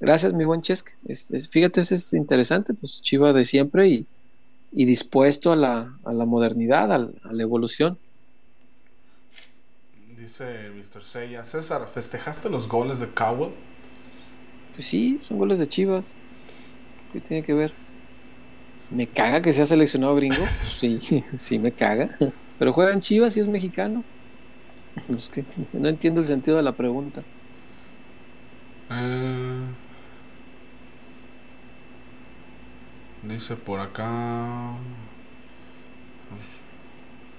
Gracias, mi buen Chesk. Es, es- fíjate, es interesante, pues Chiva de siempre y, y dispuesto a la, a la modernidad, a la evolución. Dice Mr. Seiya, César, ¿festejaste los goles de Cowell? Pues sí, son goles de Chivas. ¿Qué tiene que ver? ¿Me caga que sea seleccionado gringo? Pues sí, sí me caga. Pero juega en Chivas y es mexicano. Pues que no entiendo el sentido de la pregunta. Eh, dice por acá.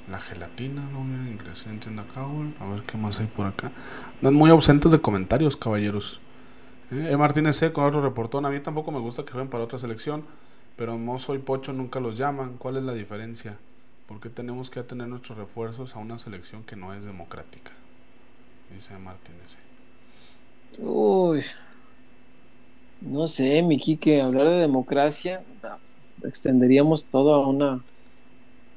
La gelatina, en inglés, no entiendo acá, güey. A ver qué más hay por acá. Andan muy ausentes de comentarios, caballeros. Eh. Martínez C. con otro reportón. A mí tampoco me gusta que jueguen para otra selección, pero Mozo y Pocho nunca los llaman. ¿Cuál es la diferencia? ¿Por qué tenemos que atener nuestros refuerzos a una selección que no es democrática? Dice Martínez C. Uy. No sé, mi Quique, hablar de democracia, extenderíamos todo a una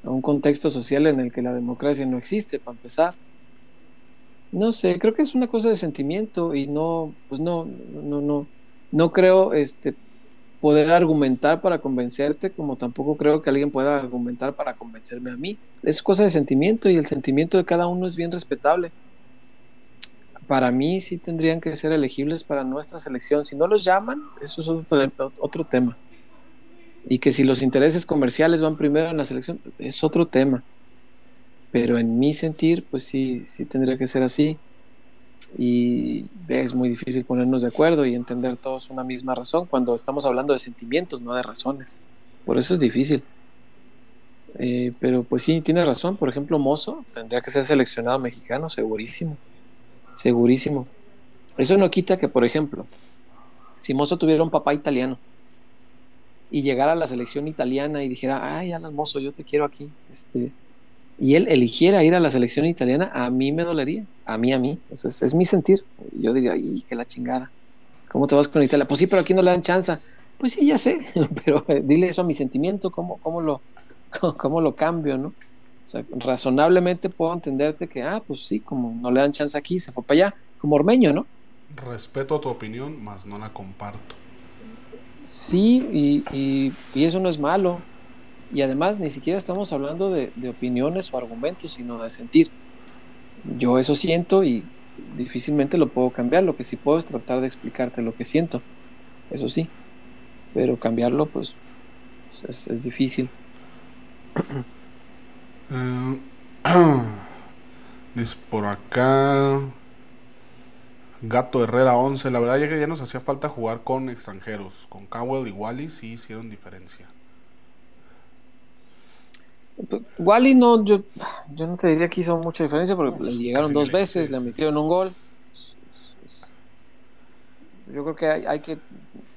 a un contexto social en el que la democracia no existe, para empezar. No sé, creo que es una cosa de sentimiento y no, pues no, no, no, no creo este poder argumentar para convencerte, como tampoco creo que alguien pueda argumentar para convencerme a mí. Es cosa de sentimiento y el sentimiento de cada uno es bien respetable para mí sí tendrían que ser elegibles para nuestra selección. Si no los llaman, eso es otro, otro tema. Y que si los intereses comerciales van primero en la selección, es otro tema. Pero en mi sentir, pues sí, sí tendría que ser así. Y es muy difícil ponernos de acuerdo y entender todos una misma razón cuando estamos hablando de sentimientos, no de razones. Por eso es difícil. Eh, pero pues sí, tiene razón. Por ejemplo, Mozo tendría que ser seleccionado mexicano, segurísimo. Segurísimo. Eso no quita que, por ejemplo, si Mozo tuviera un papá italiano y llegara a la selección italiana y dijera, ay, Alan Mozo, yo te quiero aquí, este, y él eligiera ir a la selección italiana, a mí me dolería, a mí, a mí, pues es, mi sentir. Yo diría, ay, qué la chingada, ¿cómo te vas con Italia? Pues sí, pero aquí no le dan chance. Pues sí, ya sé, pero eh, dile eso a mi sentimiento, ¿cómo, cómo, lo, cómo, cómo lo cambio, no? O sea, razonablemente puedo entenderte que, ah, pues sí, como no le dan chance aquí, se fue para allá, como Ormeño, ¿no? Respeto tu opinión, mas no la comparto. Sí, y, y, y eso no es malo. Y además ni siquiera estamos hablando de, de, opiniones o argumentos, sino de sentir. Yo eso siento y difícilmente lo puedo cambiar. Lo que sí puedo es tratar de explicarte lo que siento. Eso sí. pero cambiarlo, pues, es, es difícil. Eh, dice por acá. Gato Herrera 11. La verdad ya que ya nos hacía falta jugar con extranjeros. Con Cowell y Wally sí hicieron diferencia. Wally no, yo, yo no te diría que hizo mucha diferencia porque le llegaron dos veces, le metieron un gol. Yo creo que hay, hay que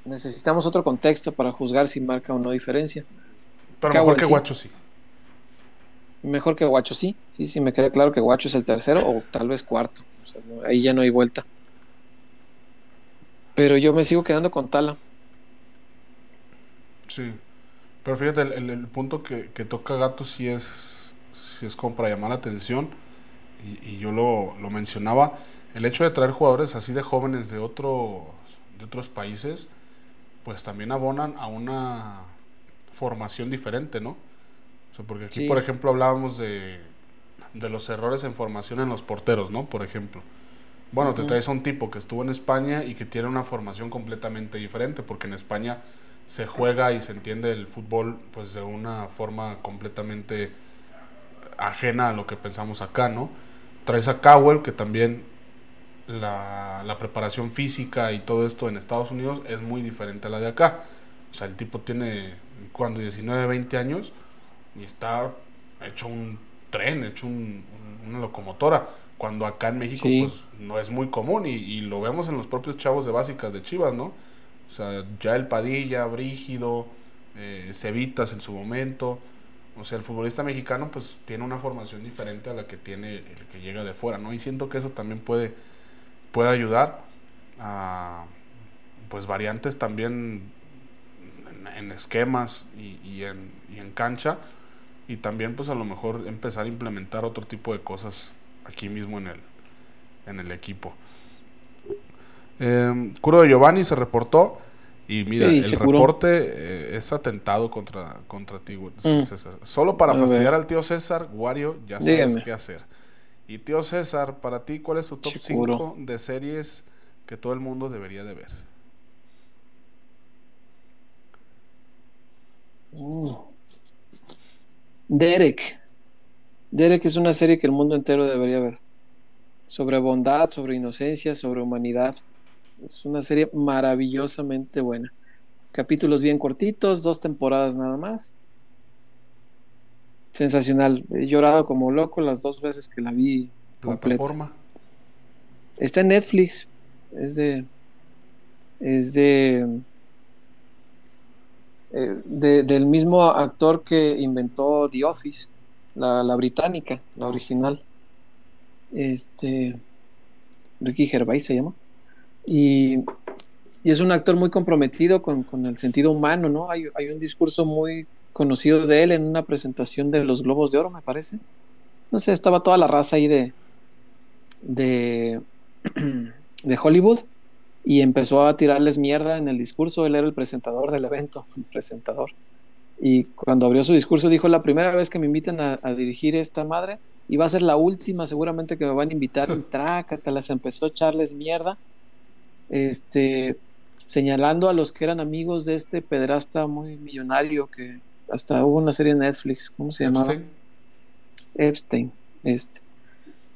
necesitamos otro contexto para juzgar si marca o no diferencia. Pero Cowell, mejor que sí. Guacho sí. Mejor que Guacho, sí. Sí, sí, me queda claro que Guacho es el tercero o tal vez cuarto. O sea, no- ahí ya no hay vuelta. Pero yo me sigo quedando con Tala. Sí. Pero fíjate, el, el- el punto que, que toca Gato sí es, sí es como para llamar la atención. Y, y yo lo, lo mencionaba. El hecho de traer jugadores así de jóvenes de, otros de otros países, pues también abonan a una formación diferente, ¿no? O sea, porque aquí, Sí. por ejemplo, hablábamos de, de los errores en formación en los porteros, ¿no? Por ejemplo. Bueno, te traes a un tipo que estuvo en España y que tiene una formación completamente diferente, porque en España se juega y se entiende el fútbol pues de una forma completamente ajena a lo que pensamos acá, ¿no? Traes a Cowell, que también la, la preparación física y todo esto en Estados Unidos es muy diferente a la de acá. O sea, el tipo tiene, cuando 19, 20 años y está hecho un tren, hecho un- una locomotora. Cuando acá en México Sí. pues no es muy común y, y lo vemos en los propios chavos de básicas de Chivas, ¿no? O sea, ya el Padilla, Brígido, eh, Cevitas en su momento. O sea, el futbolista mexicano pues tiene una formación diferente a la que tiene el que llega de fuera, ¿no? Y siento que eso también puede, puede ayudar a pues variantes también en, en esquemas y, y en, y en cancha y también pues a lo mejor empezar a implementar otro tipo de cosas aquí mismo en el, en el equipo. Eh, Curo de Giovanni se reportó y mira, Sí, el reporte eh, es atentado contra, contra ti, Mm. César. Solo para fastidiar al tío César, Wario, ya sabes Dígame. qué hacer. Y tío César, para ti, ¿cuál es tu top Seguro. 5 de series que todo el mundo debería de ver? Derek. Derek es una serie que el mundo entero debería ver. Sobre bondad, sobre inocencia, sobre humanidad. Es una serie maravillosamente buena. Capítulos bien cortitos, dos temporadas nada más. Sensacional. He llorado como loco las dos veces que la vi completa. Plataforma. Está en Netflix. Es de. Es de. eh, de- del mismo actor que inventó The Office, la, la británica, la original. Este. Ricky Gervais se llama. Y, y es un actor muy comprometido con, con el sentido humano, ¿no? Hay, hay un discurso muy conocido de él en una presentación de los Globos de Oro, me parece. No sé, estaba toda la raza ahí de. de. de Hollywood y empezó a tirarles mierda en el discurso. Él era el presentador del evento, el presentador. Y cuando abrió su discurso dijo, la primera vez que me invitan a, a dirigir esta madre, y va a ser la última seguramente que me van a invitar, y trácatelas, empezó a echarles mierda, este, señalando a los que eran amigos de este pederasta muy millonario que hasta hubo una serie en Netflix, ¿cómo se llamaba? Epstein. Epstein, este.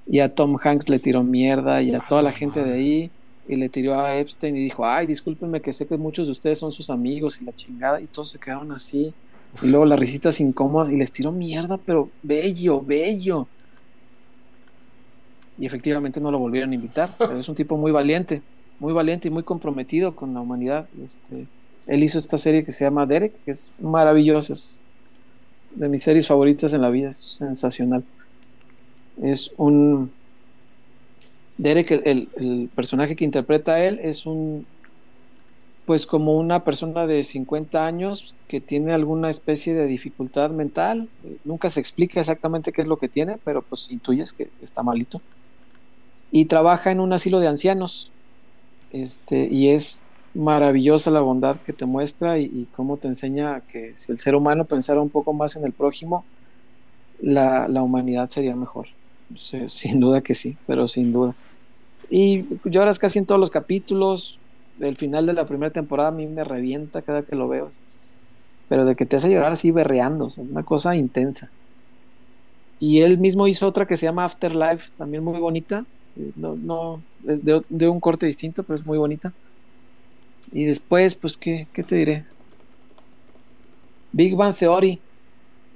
Y a Tom Hanks le tiró mierda y a A toda la gente de ahí y le tiró a Epstein y dijo, ay, discúlpenme que sé que muchos de ustedes son sus amigos y la chingada y todos se quedaron así. Y luego las risitas incómodas y les tiró mierda, pero bello, bello. Y efectivamente no lo volvieron a invitar, pero es un tipo muy valiente, muy valiente y muy comprometido con la humanidad. Este, él hizo esta serie que se llama Derek, que es maravillosa, es de mis series favoritas en la vida, es sensacional. Es un... Derek, el, el- el personaje que interpreta a él, es un... Pues como una persona de 50 años que tiene alguna especie de dificultad mental. Eh, Nunca se explica exactamente qué es lo que tiene, pero pues intuyes que está malito. Y trabaja en un asilo de ancianos. Este, y es maravillosa la bondad que te muestra y, cómo te enseña que si el ser humano pensara un poco más en el prójimo, la, la humanidad sería mejor. Sí, sin duda que sí, pero sin duda. Y lloras casi en todos los capítulos. El final de la primera temporada a mí me revienta cada que lo veo. Pero de que te hace llorar así berreando, o sea, una cosa intensa. Y él mismo hizo otra que se llama Afterlife, también muy bonita. Eh, no, no, es de, un corte distinto, pero es muy bonita. Y después, pues, ¿qué, qué te diré? Big Bang Theory.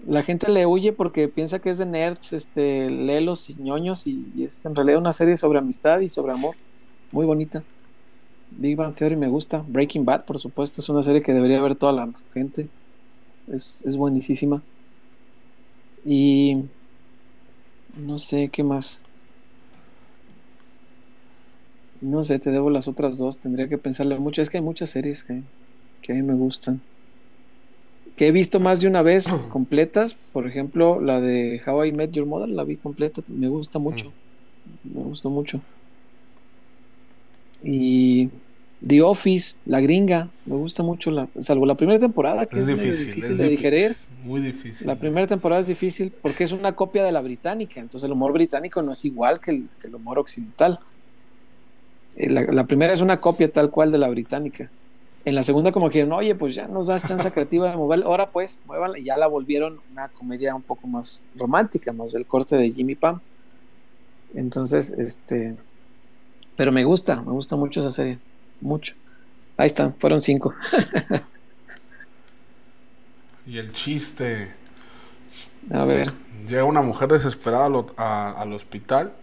La gente le huye porque piensa que es de nerds, este, lelos y ñoños, y, y es en realidad una serie sobre amistad y sobre amor. Muy bonita. Big Bang Theory me gusta. Breaking Bad, por supuesto, es una serie que debería ver toda la gente. Es, es buenísima. Y no sé qué más. No sé, te debo las otras dos. Tendría que pensarle mucho. Es que hay muchas series que, que a mí me gustan. Que he visto más de una vez completas. Por ejemplo, la de How I Met Your Mother, la vi completa. Me gusta mucho. Me gustó mucho. Y The Office, la gringa, me gusta mucho, la, salvo la primera temporada, que es, Es difícil, difícil es de difícil, digerir. Muy difícil. La primera temporada es difícil porque es una copia de la británica, entonces el humor británico no es igual que el, que el humor occidental. Eh, La, la primera es una copia tal cual de la británica. En la segunda como que dijeron, oye, pues ya nos das chance creativa de moverla, ahora pues, muévanla, y ya la volvieron una comedia un poco más romántica, más del corte de Jimmy Pam. Entonces, este, pero me gusta, me gusta mucho esa serie, mucho. Ahí están, fueron cinco. Y el chiste. A ver. Llega una mujer desesperada al, a- al hospital.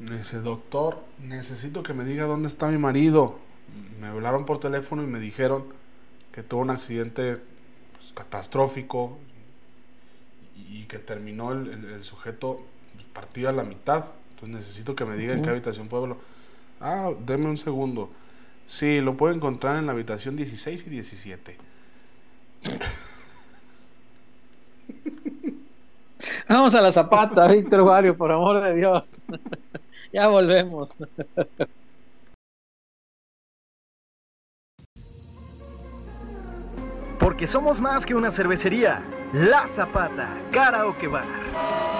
Le dice, doctor, necesito que me diga dónde está mi marido. Me hablaron por teléfono y me dijeron que tuvo un accidente pues, catastrófico y que terminó el, el- el sujeto pues, partido a la mitad. Entonces necesito que me diga en qué habitación pueblo. Ah, deme un segundo. Sí, lo puedo encontrar en la habitación 16 y 17. Vamos a la zapata, Víctor Wario, por amor de Dios. ya volvemos. Porque somos más que una cervecería. La Zapata, Karaoke Bar.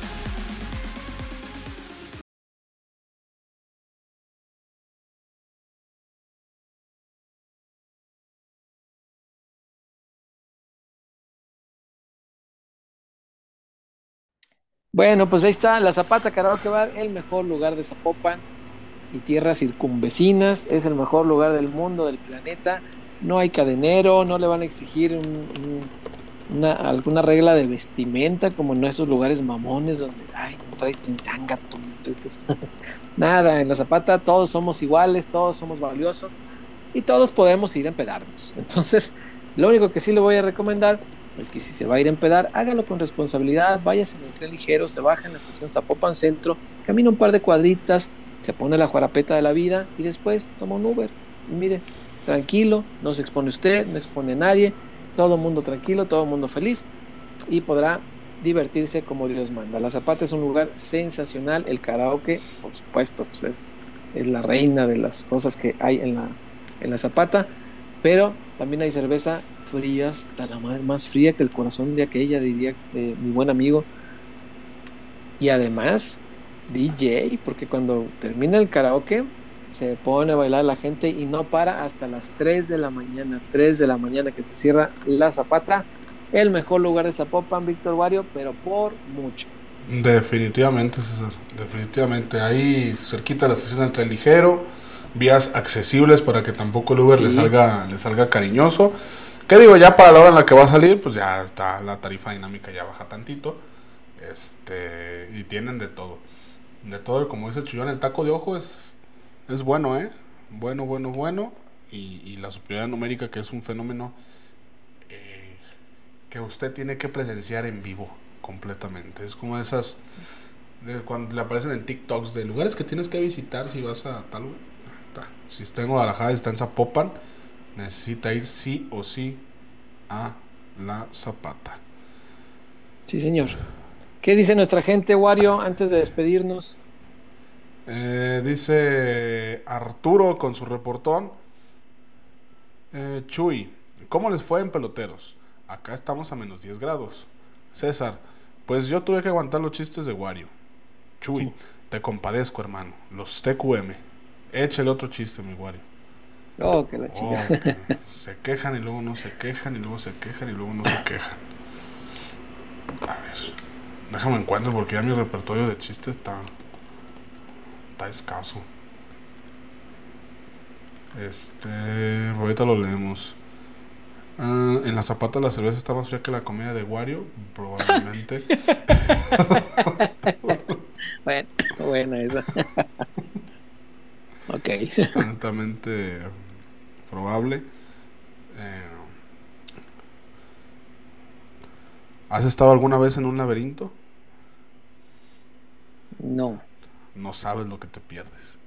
Bueno, pues ahí está, la Zapata Karaoke Bar, el mejor lugar de Zapopan y tierras circunvecinas, es el mejor lugar del mundo, del planeta. No hay cadenero, no le van a exigir un- un- una, alguna regla de vestimenta como en esos lugares mamones donde, ay, no traes tanga, tú, tú, tú". Nada, en la Zapata todos somos iguales, todos somos valiosos y todos podemos ir a empedarnos. Entonces, lo único que sí le voy a recomendar es que si se va a ir a empedar, hágalo con responsabilidad, váyase en el tren ligero, se baja en la estación Zapopan Centro, camina un par de cuadritas, se pone la juarapeta de la vida y después toma un Uber. Y mire, tranquilo, no se expone usted, no expone nadie, todo mundo tranquilo, todo mundo feliz y podrá divertirse como Dios manda. La Zapata es un lugar sensacional, el karaoke, por supuesto, pues es, es la reina de las cosas que hay en la, en la Zapata, pero también hay cerveza fría, hasta la madre, más fría que el corazón de aquella, diría eh, mi buen amigo. Y además, DJ, porque cuando termina el karaoke, se pone a bailar la gente y no para hasta las 3 de la mañana, 3 de la mañana que se cierra la Zapata, el mejor lugar de Zapopan, Víctor Wario, pero por mucho. Definitivamente, César. Definitivamente. Ahí cerquita la estación del tren ligero. Vías accesibles para que tampoco el Uber le Sí. salga, le salga cariñoso. ¿Qué digo? Ya para la hora en la que va a salir, pues ya está la tarifa dinámica ya baja tantito. Este, y tienen de todo. De todo, como dice el Chuyón, el taco de ojo es, es bueno, ¿eh? Bueno, bueno, bueno. Y, y la superioridad numérica, que es un fenómeno eh, que usted tiene que presenciar en vivo completamente. Es como esas, de cuando le aparecen en TikToks, de lugares que tienes que visitar si vas a tal. ta. Si está en Guadalajara, si está en Zapopan, necesita ir sí o sí a la Zapata. Sí, señor. ¿Qué dice nuestra gente, Wario, antes de despedirnos? Eh, dice Arturo con su reportón. Eh, Chuy, ¿cómo les fue en peloteros? Acá estamos a menos 10 grados. César, pues yo tuve que aguantar los chistes de Wario. Chuy, te compadezco, hermano. Los TQM. Échale otro chiste, mi Wario. Oh, que la Oh, chica. se quejan y luego no se quejan y luego se quejan y luego no se quejan. A ver, déjame encuentro porque ya mi repertorio de chistes está está escaso. Este, ahorita lo leemos. Ah, en la zapata la cerveza está más fría que la comida de Wario, probablemente. Bueno, buena esa. ok. altamente probable. Eh, ¿Has estado alguna vez en un laberinto? No. No sabes lo que te pierdes.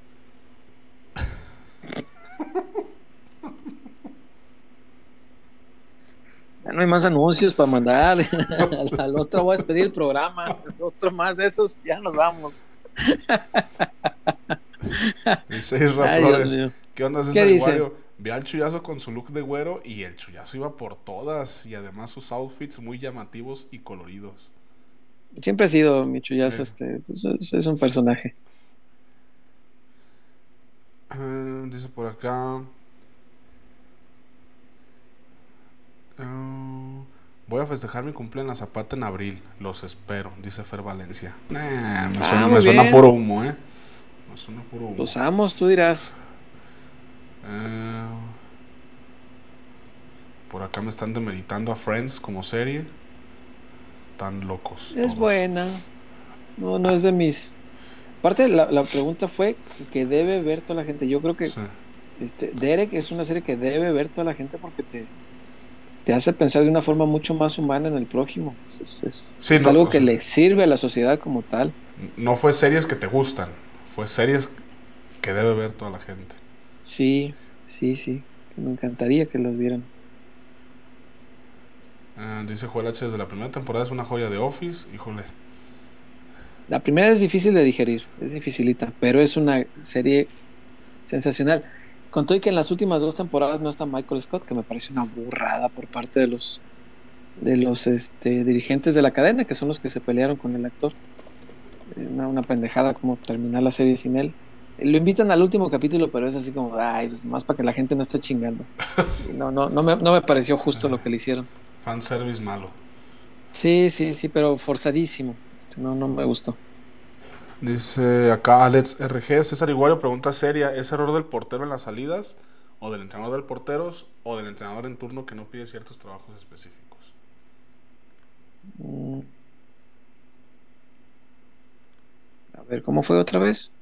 Ya no hay más anuncios para mandar. al, otro voy a despedir el programa. Otro más de esos, ya nos vamos. Dice Isra Flores. ¿Qué onda, ¿Qué César? Vi al chullazo con su look de güero y el chullazo iba por todas. Y además sus outfits muy llamativos y coloridos. Siempre ha sido mi chullazo, Sí. este, pues, es, un personaje. Eh, dice por acá. eh, voy a festejar mi cumpleaños en la Zapata en abril. Los espero, dice Fer Valencia. Nah, me Ah, suena, muy me suena puro humo, ¿eh? Me suena puro humo. Los amos, tú dirás. Eh, por acá me están demeritando a Friends como serie. Tan locos. Es todos. buena. No, no es de mis. Aparte, la, la pregunta fue que debe ver toda la gente. Yo creo que Sí. este, Derek es una serie que debe ver toda la gente porque te, te hace pensar de una forma mucho más humana en el prójimo. Es, es- es- Sí, es no, algo que le sirve a la sociedad como tal. No fue series que te gustan. Fue series que debe ver toda la gente. Sí, sí, sí. Me encantaría que las vieran. Eh, dice Joel H. desde la primera temporada es una joya de Office. Híjole. La primera es difícil de digerir, es dificilita, pero es una serie sensacional. Con todo y que en las últimas dos temporadas no está Michael Scott, que me parece una burrada por parte de los de los este, dirigentes de la cadena, que son los que se pelearon con el actor. Eh, Una, una pendejada como terminar la serie sin él. Lo invitan al último capítulo, pero es así como, ay, pues más para que la gente no esté chingando. No, no, no me, no me pareció justo lo que le hicieron. Fanservice malo. Sí, sí, sí, pero forzadísimo. Este, no, no me gustó. Dice acá Alex RG. César Iguario pregunta seria: ¿es error del portero en las salidas? ¿O del entrenador del porteros? ¿O del entrenador en turno que no pide ciertos trabajos específicos? Mm. A ver, ¿cómo fue otra vez?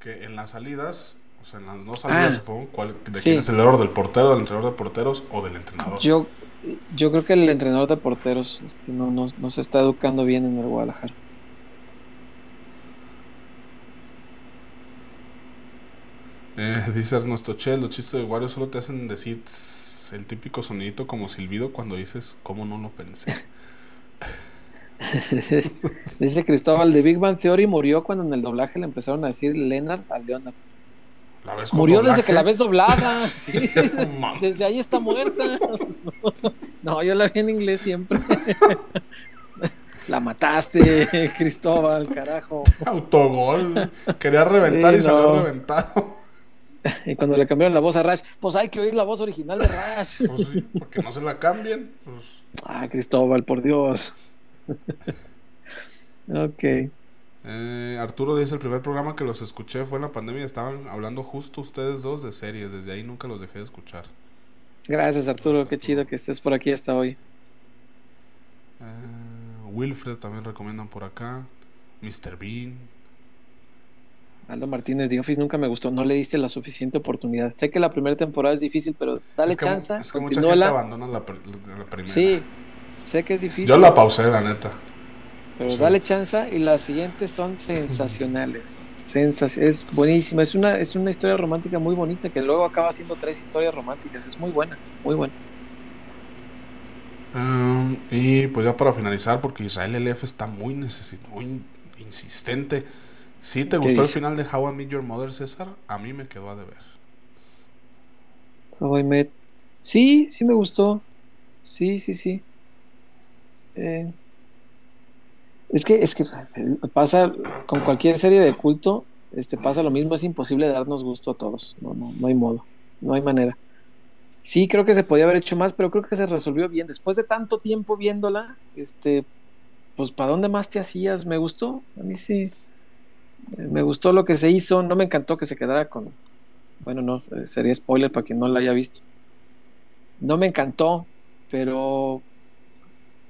Que en las salidas, o sea, en las no salidas, Ah. supongo, ¿cuál, ¿de Sí. quién es el error? ¿Del portero, del entrenador de porteros o del entrenador? Yo, yo creo que el entrenador de porteros este, no, no, no se está educando bien en el Guadalajara. Eh, dice Ernesto Che, los chistes de Wario solo te hacen decir "Tss", el típico sonidito como silbido cuando dices, ¿cómo no lo pensé? Dice Cristóbal, de Big Bang Theory murió cuando en el doblaje le empezaron a decir Leonard a Leonard. ¿La ves con Murió desde que la ves doblada. sí. No mames. Desde ahí está muerta. No, yo la vi en inglés siempre. La mataste, Cristóbal, carajo. Autogol. Quería reventar Sí, y salió no. reventado. Y cuando le cambiaron la voz a Rash, pues hay que oír la voz original de Rash. Pues sí, porque no se la cambien. Pues, Ah, Cristóbal, por Dios. ok. Eh, Arturo dice, el primer programa que los escuché fue en la pandemia. Estaban hablando justo ustedes dos de series. Desde ahí nunca los dejé de escuchar. Gracias, Arturo. Qué chido que estés por aquí hasta hoy. Eh, Wilfred también recomiendan por acá. Mr. Bean. Aldo Martínez, The Office nunca me gustó, no le diste la suficiente oportunidad. Sé que la primera temporada es difícil, pero dale es que, chance, es que mucha gente continúala. abandona la, pr- la primera. Sí, sé que es difícil, Yo la pausé, la neta. Pero sí. dale chance y las siguientes son sensacionales. Sensac- es buenísima, es una, es una historia romántica muy bonita que luego acaba siendo tres historias románticas. Es muy buena, muy buena. Um, y pues ya para finalizar, porque Israel LF está muy, muy insistente. ¿Sí te ¿Qué gustó el final de How I Met Your Mother, César? A mí me quedó a deber. How I Met. Sí, sí me gustó. Sí, sí, sí. Eh, es que, es que pasa con cualquier serie de culto, este pasa lo mismo, es imposible darnos gusto a todos. No, no, no hay modo, no hay manera. Sí, creo que se podía haber hecho más, pero creo que se resolvió bien. Después de tanto tiempo viéndola, este, pues ¿para dónde más te hacías? Me gustó, a mí sí. Me gustó lo que se hizo, no me encantó que se quedara con, bueno, no, eh, sería spoiler para quien no la haya visto. No me encantó, pero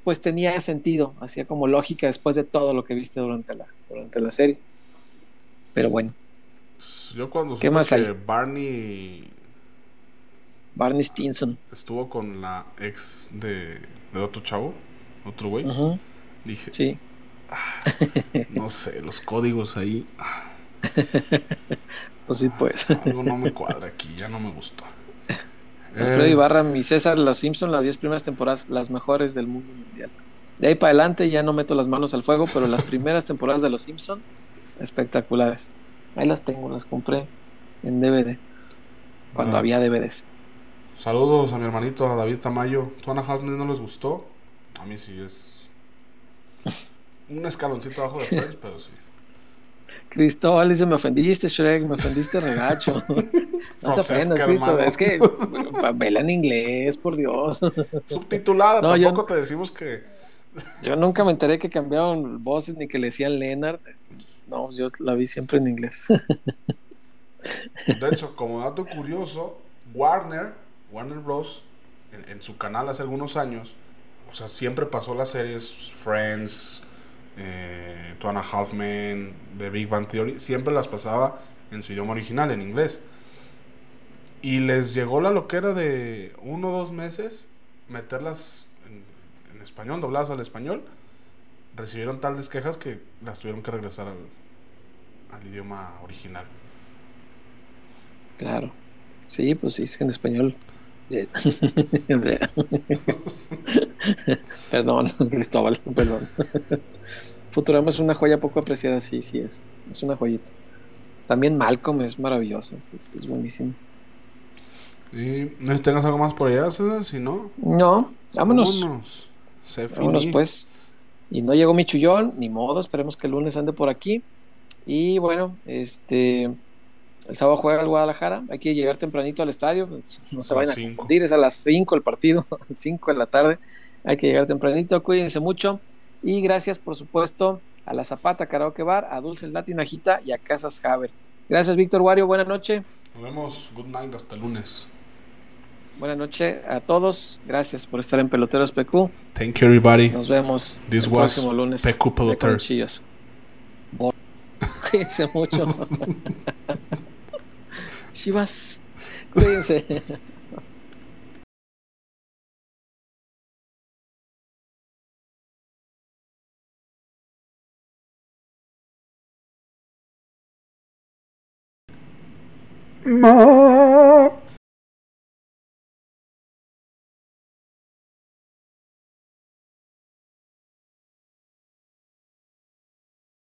pues tenía sentido, hacía como lógica después de todo lo que viste durante la, durante la serie. Pero bueno, Yo cuando ¿Qué supe más que hay? Barney Barney Stinson. estuvo con la ex de, de otro chavo, otro güey, dije, Sí, no sé, los códigos ahí, ah, pues sí, pues. algo no me cuadra aquí, ya no me gustó. Alfredo Eh, Ibarra, mi César, Los Simpson, las 10 primeras temporadas, las mejores del mundo mundial. De ahí para adelante ya no meto las manos al fuego, pero las primeras temporadas de Los Simpson, espectaculares. Ahí las tengo, las compré en DVD, cuando Ah. había DVDs. Saludos a mi hermanito, a David Tamayo. ¿Tú Ana Halfman no les gustó? A mí sí es un escaloncito abajo de Friends, pero sí. Cristóbal dice, me ofendiste, Shrek, me ofendiste, regacho. no te ofendas, hermano. es que vela en inglés, por Dios. Subtitulada, No, yo- tampoco te decimos que Yo nunca me enteré que cambiaron voces ni que le decían Leonard. Este, No, yo la vi siempre en inglés. De hecho, como dato curioso, Warner, Warner Bros. En, en su canal hace algunos años, o sea, siempre pasó las series Friends, eh, Two and a Half Men, The Big Bang Theory, siempre las pasaba en su idioma original, en inglés. Y les llegó la loquera de uno o dos meses meterlas en, en español, dobladas al español. Recibieron tales quejas que las tuvieron que regresar al, al idioma original. Claro. Sí, pues sí, es que en español. perdón, Cristóbal, perdón. Futurama es una joya poco apreciada, sí, sí es. Es una joyita. También Malcolm es maravilloso, es, es- buenísimo. Y no tengas algo más por allá, César, si no, No, vámonos. vámonos. Se Vámonos pues. Y no llegó mi chullón, ni modo, esperemos que el lunes ande por aquí. Y bueno, este el sábado juega el Guadalajara, hay que llegar tempranito al estadio, no se A vayan a confundir, es a las 5 el partido, a las 5 de la tarde, hay que llegar tempranito, cuídense mucho y gracias por supuesto a la Zapata Karaoke Bar, a Dulces Latinajita y a Casas Haber. Gracias Víctor Wario, buena noche, Nos vemos. Good night. Hasta el lunes. buena noche a todos, gracias por estar en Peloteros PQ, Thank you, everybody. nos vemos This el was próximo lunes. PQ de Peloters. Conchillas. Bo- Cuídense mucho. Chivas, cuídense. Ma-